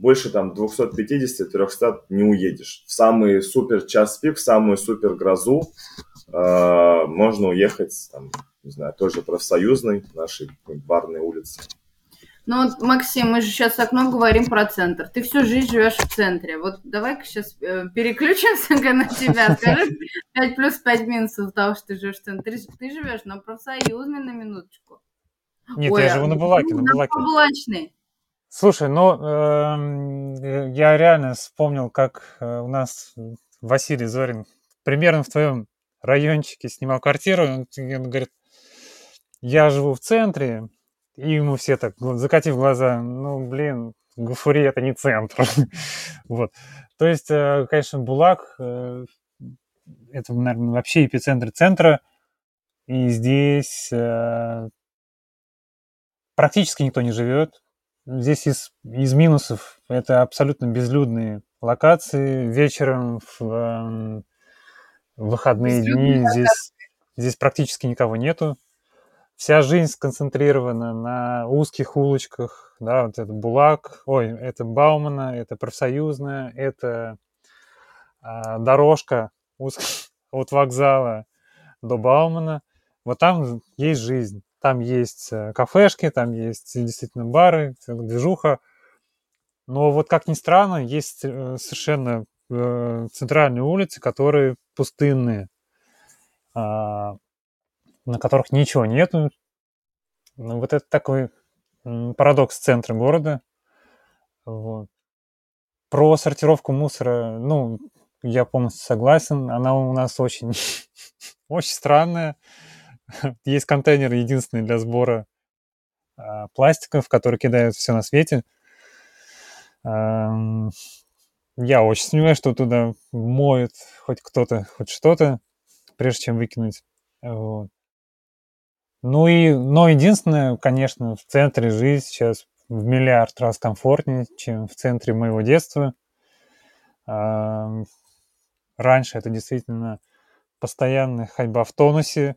больше там 250-300 не уедешь. В самый супер час пик, в самую супер грозу э, можно уехать, там, не знаю, тоже профсоюзной, нашей барной улицы. Ну, вот, Максим, мы же сейчас окно говорим про центр. Ты всю жизнь живешь в центре. Вот давай-ка сейчас э, переключимся на тебя. Скажи 5 плюс 5 минусов того, что ты живешь в центре. Ты, ты живешь на профсоюзной на минуточку. Нет, Ой, я живу на Булаке, на Булаке. На Булачной. Слушай, ну, э, я реально вспомнил, как э, у нас Василий Зорин примерно в твоем райончике снимал квартиру. Он, он говорит, я живу в центре, и ему все так, закатив глаза, ну, блин, Гафури это не центр. вот. То есть, э, конечно, Булак э, это, наверное, вообще эпицентр центра. И здесь практически никто не живет. Здесь из, из минусов это абсолютно безлюдные локации. Вечером в, в выходные дни здесь, здесь практически никого нету вся жизнь сконцентрирована на узких улочках, да, вот это Булак, ой, это Баумана, это профсоюзная, это а, дорожка от вокзала до Баумана. Вот там есть жизнь, там есть э, кафешки, там есть действительно бары, движуха. Но вот как ни странно, есть э, совершенно э, центральные улицы, которые пустынные. А, на которых ничего нету. Ну, вот это такой парадокс центра города. Вот. Про сортировку мусора, ну, я полностью согласен. Она у нас очень, очень странная. Есть контейнер единственный для сбора а, пластика, в который кидают все на свете. А, я очень сомневаюсь, что туда моют хоть кто-то, хоть что-то, прежде чем выкинуть. Вот. Ну и, но единственное, конечно, в центре жизнь сейчас в миллиард раз комфортнее, чем в центре моего детства. Раньше это действительно постоянная ходьба в тонусе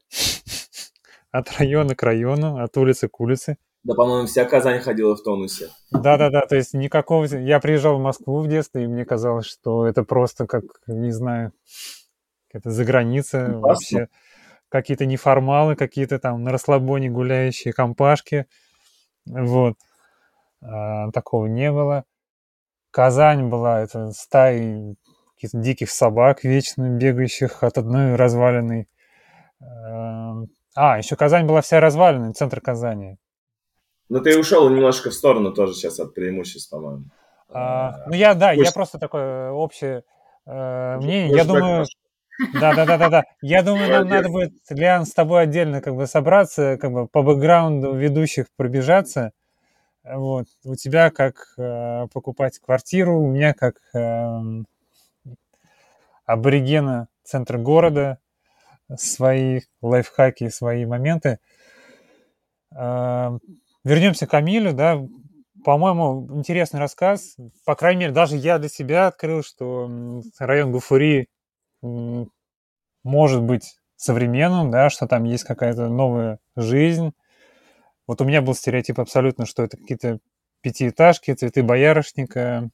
от района к району, от улицы к улице. Да, по-моему, вся Казань ходила в тонусе. Да-да-да, то есть никакого... Я приезжал в Москву в детстве, и мне казалось, что это просто как, не знаю, это за граница вообще какие-то неформалы, какие-то там на расслабоне гуляющие компашки. Вот. А, такого не было. Казань была, это стаи каких-то диких собак, вечно бегающих от одной развалины. А, еще Казань была вся развалена, центр Казани. Ну, ты ушел немножко в сторону тоже сейчас от преимуществ, по-моему. А, ну, я, да, Пусть... я просто такое общее э, мнение. Я думаю, да, да, да, да, да. Я думаю, нам надо будет, Лиан, с тобой отдельно как бы собраться, как бы по бэкграунду ведущих пробежаться. Вот. У тебя как э, покупать квартиру, у меня как э, аборигена центра города, свои лайфхаки, свои моменты. Э, вернемся к Камилю, да. По-моему, интересный рассказ. По крайней мере, даже я для себя открыл, что район Гуфури может быть современным, да, что там есть какая-то новая жизнь. Вот у меня был стереотип абсолютно, что это какие-то пятиэтажки, цветы боярышника,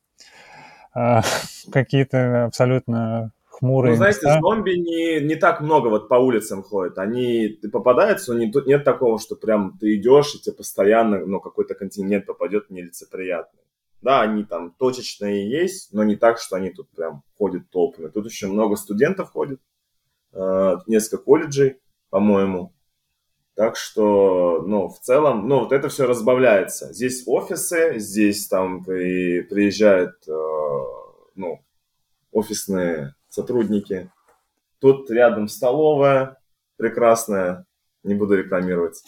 э, какие-то абсолютно хмурые. Ну, знаете, места. зомби не, не так много вот по улицам ходят. Они попадаются, но не, тут нет такого, что прям ты идешь, и тебе постоянно ну, какой-то континент попадет нелицеприятный. Да, они там точечные есть, но не так, что они тут прям ходят толпами. Тут еще много студентов ходит, э, несколько колледжей, по-моему. Так что, ну, в целом, ну, вот это все разбавляется. Здесь офисы, здесь там при, приезжают, э, ну, офисные сотрудники. Тут рядом столовая прекрасная, не буду рекламировать.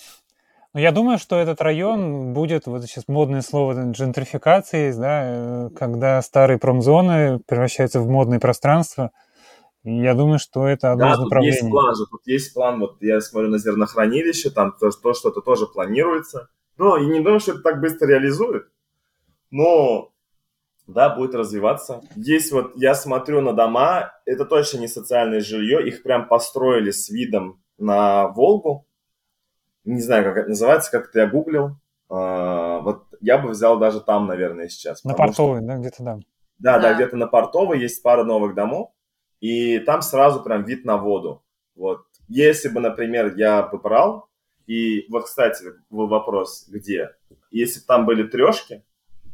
Ну, я думаю, что этот район будет, вот сейчас модное слово джентрификации, да, э, когда старые промзоны превращаются в модное пространство. И я думаю, что это одно да, из направлений. есть план же, тут есть план, вот я смотрю на зернохранилище, там то, то что-то тоже планируется. Ну, и не думаю, что это так быстро реализует, но да, будет развиваться. Есть вот, я смотрю на дома, это точно не социальное жилье, их прям построили с видом на Волгу, не знаю, как это называется, как это я гуглил. А, вот я бы взял даже там, наверное, сейчас. На Портовой, что... да, где-то да. Да, да, где-то на Портовой есть пара новых домов, и там сразу прям вид на воду. Вот. Если бы, например, я бы брал, и вот, кстати, был вопрос, где? если бы там были трешки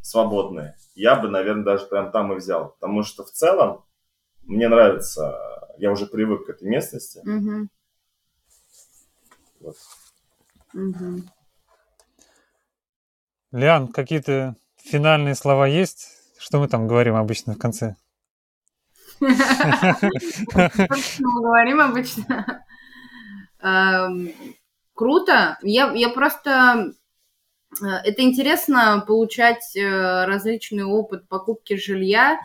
свободные, я бы, наверное, даже прям там и взял. Потому что в целом мне нравится, я уже привык к этой местности. Угу. Вот. Угу. Лиан, какие-то финальные слова есть? Что мы там говорим обычно в конце? Что мы говорим обычно? Эм, Круто. Я, я просто... э, Это интересно получать э, различный опыт покупки жилья,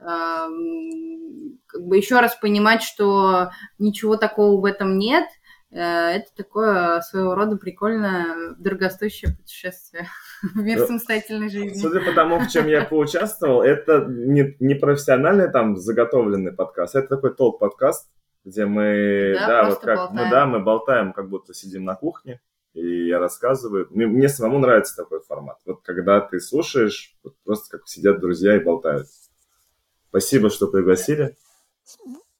эм, как бы еще раз понимать, что ничего такого в этом нет. Э, Это такое своего рода прикольное, дорогостоящее путешествие в мир самостоятельной жизни. Судя по тому, в чем я поучаствовал, это не, не профессиональный там заготовленный подкаст, это такой толк-подкаст, где мы, Да, да, вот как мы, да, мы болтаем, как будто сидим на кухне, и я рассказываю. Мне, мне самому нравится такой формат. Вот когда ты слушаешь, вот просто как сидят друзья и болтают. Спасибо, что пригласили.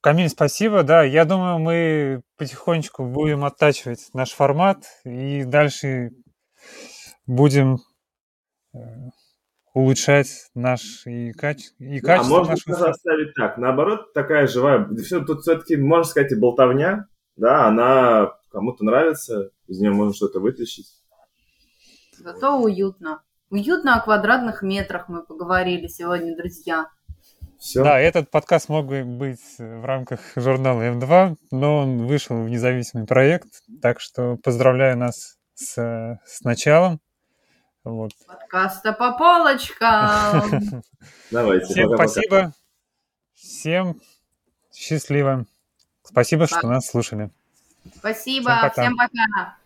Камиль, спасибо. Да, я думаю, мы потихонечку будем оттачивать наш формат и дальше будем э, улучшать наш и, каче- и качество можно нашего даже оставить так. Наоборот, такая живая. Все, тут все-таки, можно сказать, и болтовня, да, она кому-то нравится, из нее можно что-то вытащить. Зато уютно. Уютно о квадратных метрах мы поговорили сегодня, друзья. Все. Да, этот подкаст мог бы быть в рамках журнала М2, но он вышел в независимый проект, так что поздравляю нас с, с началом. Вот. Подкаста по полочкам. Давайте. Всем спасибо, всем счастливо. Спасибо, что нас слушали. Спасибо. Всем пока.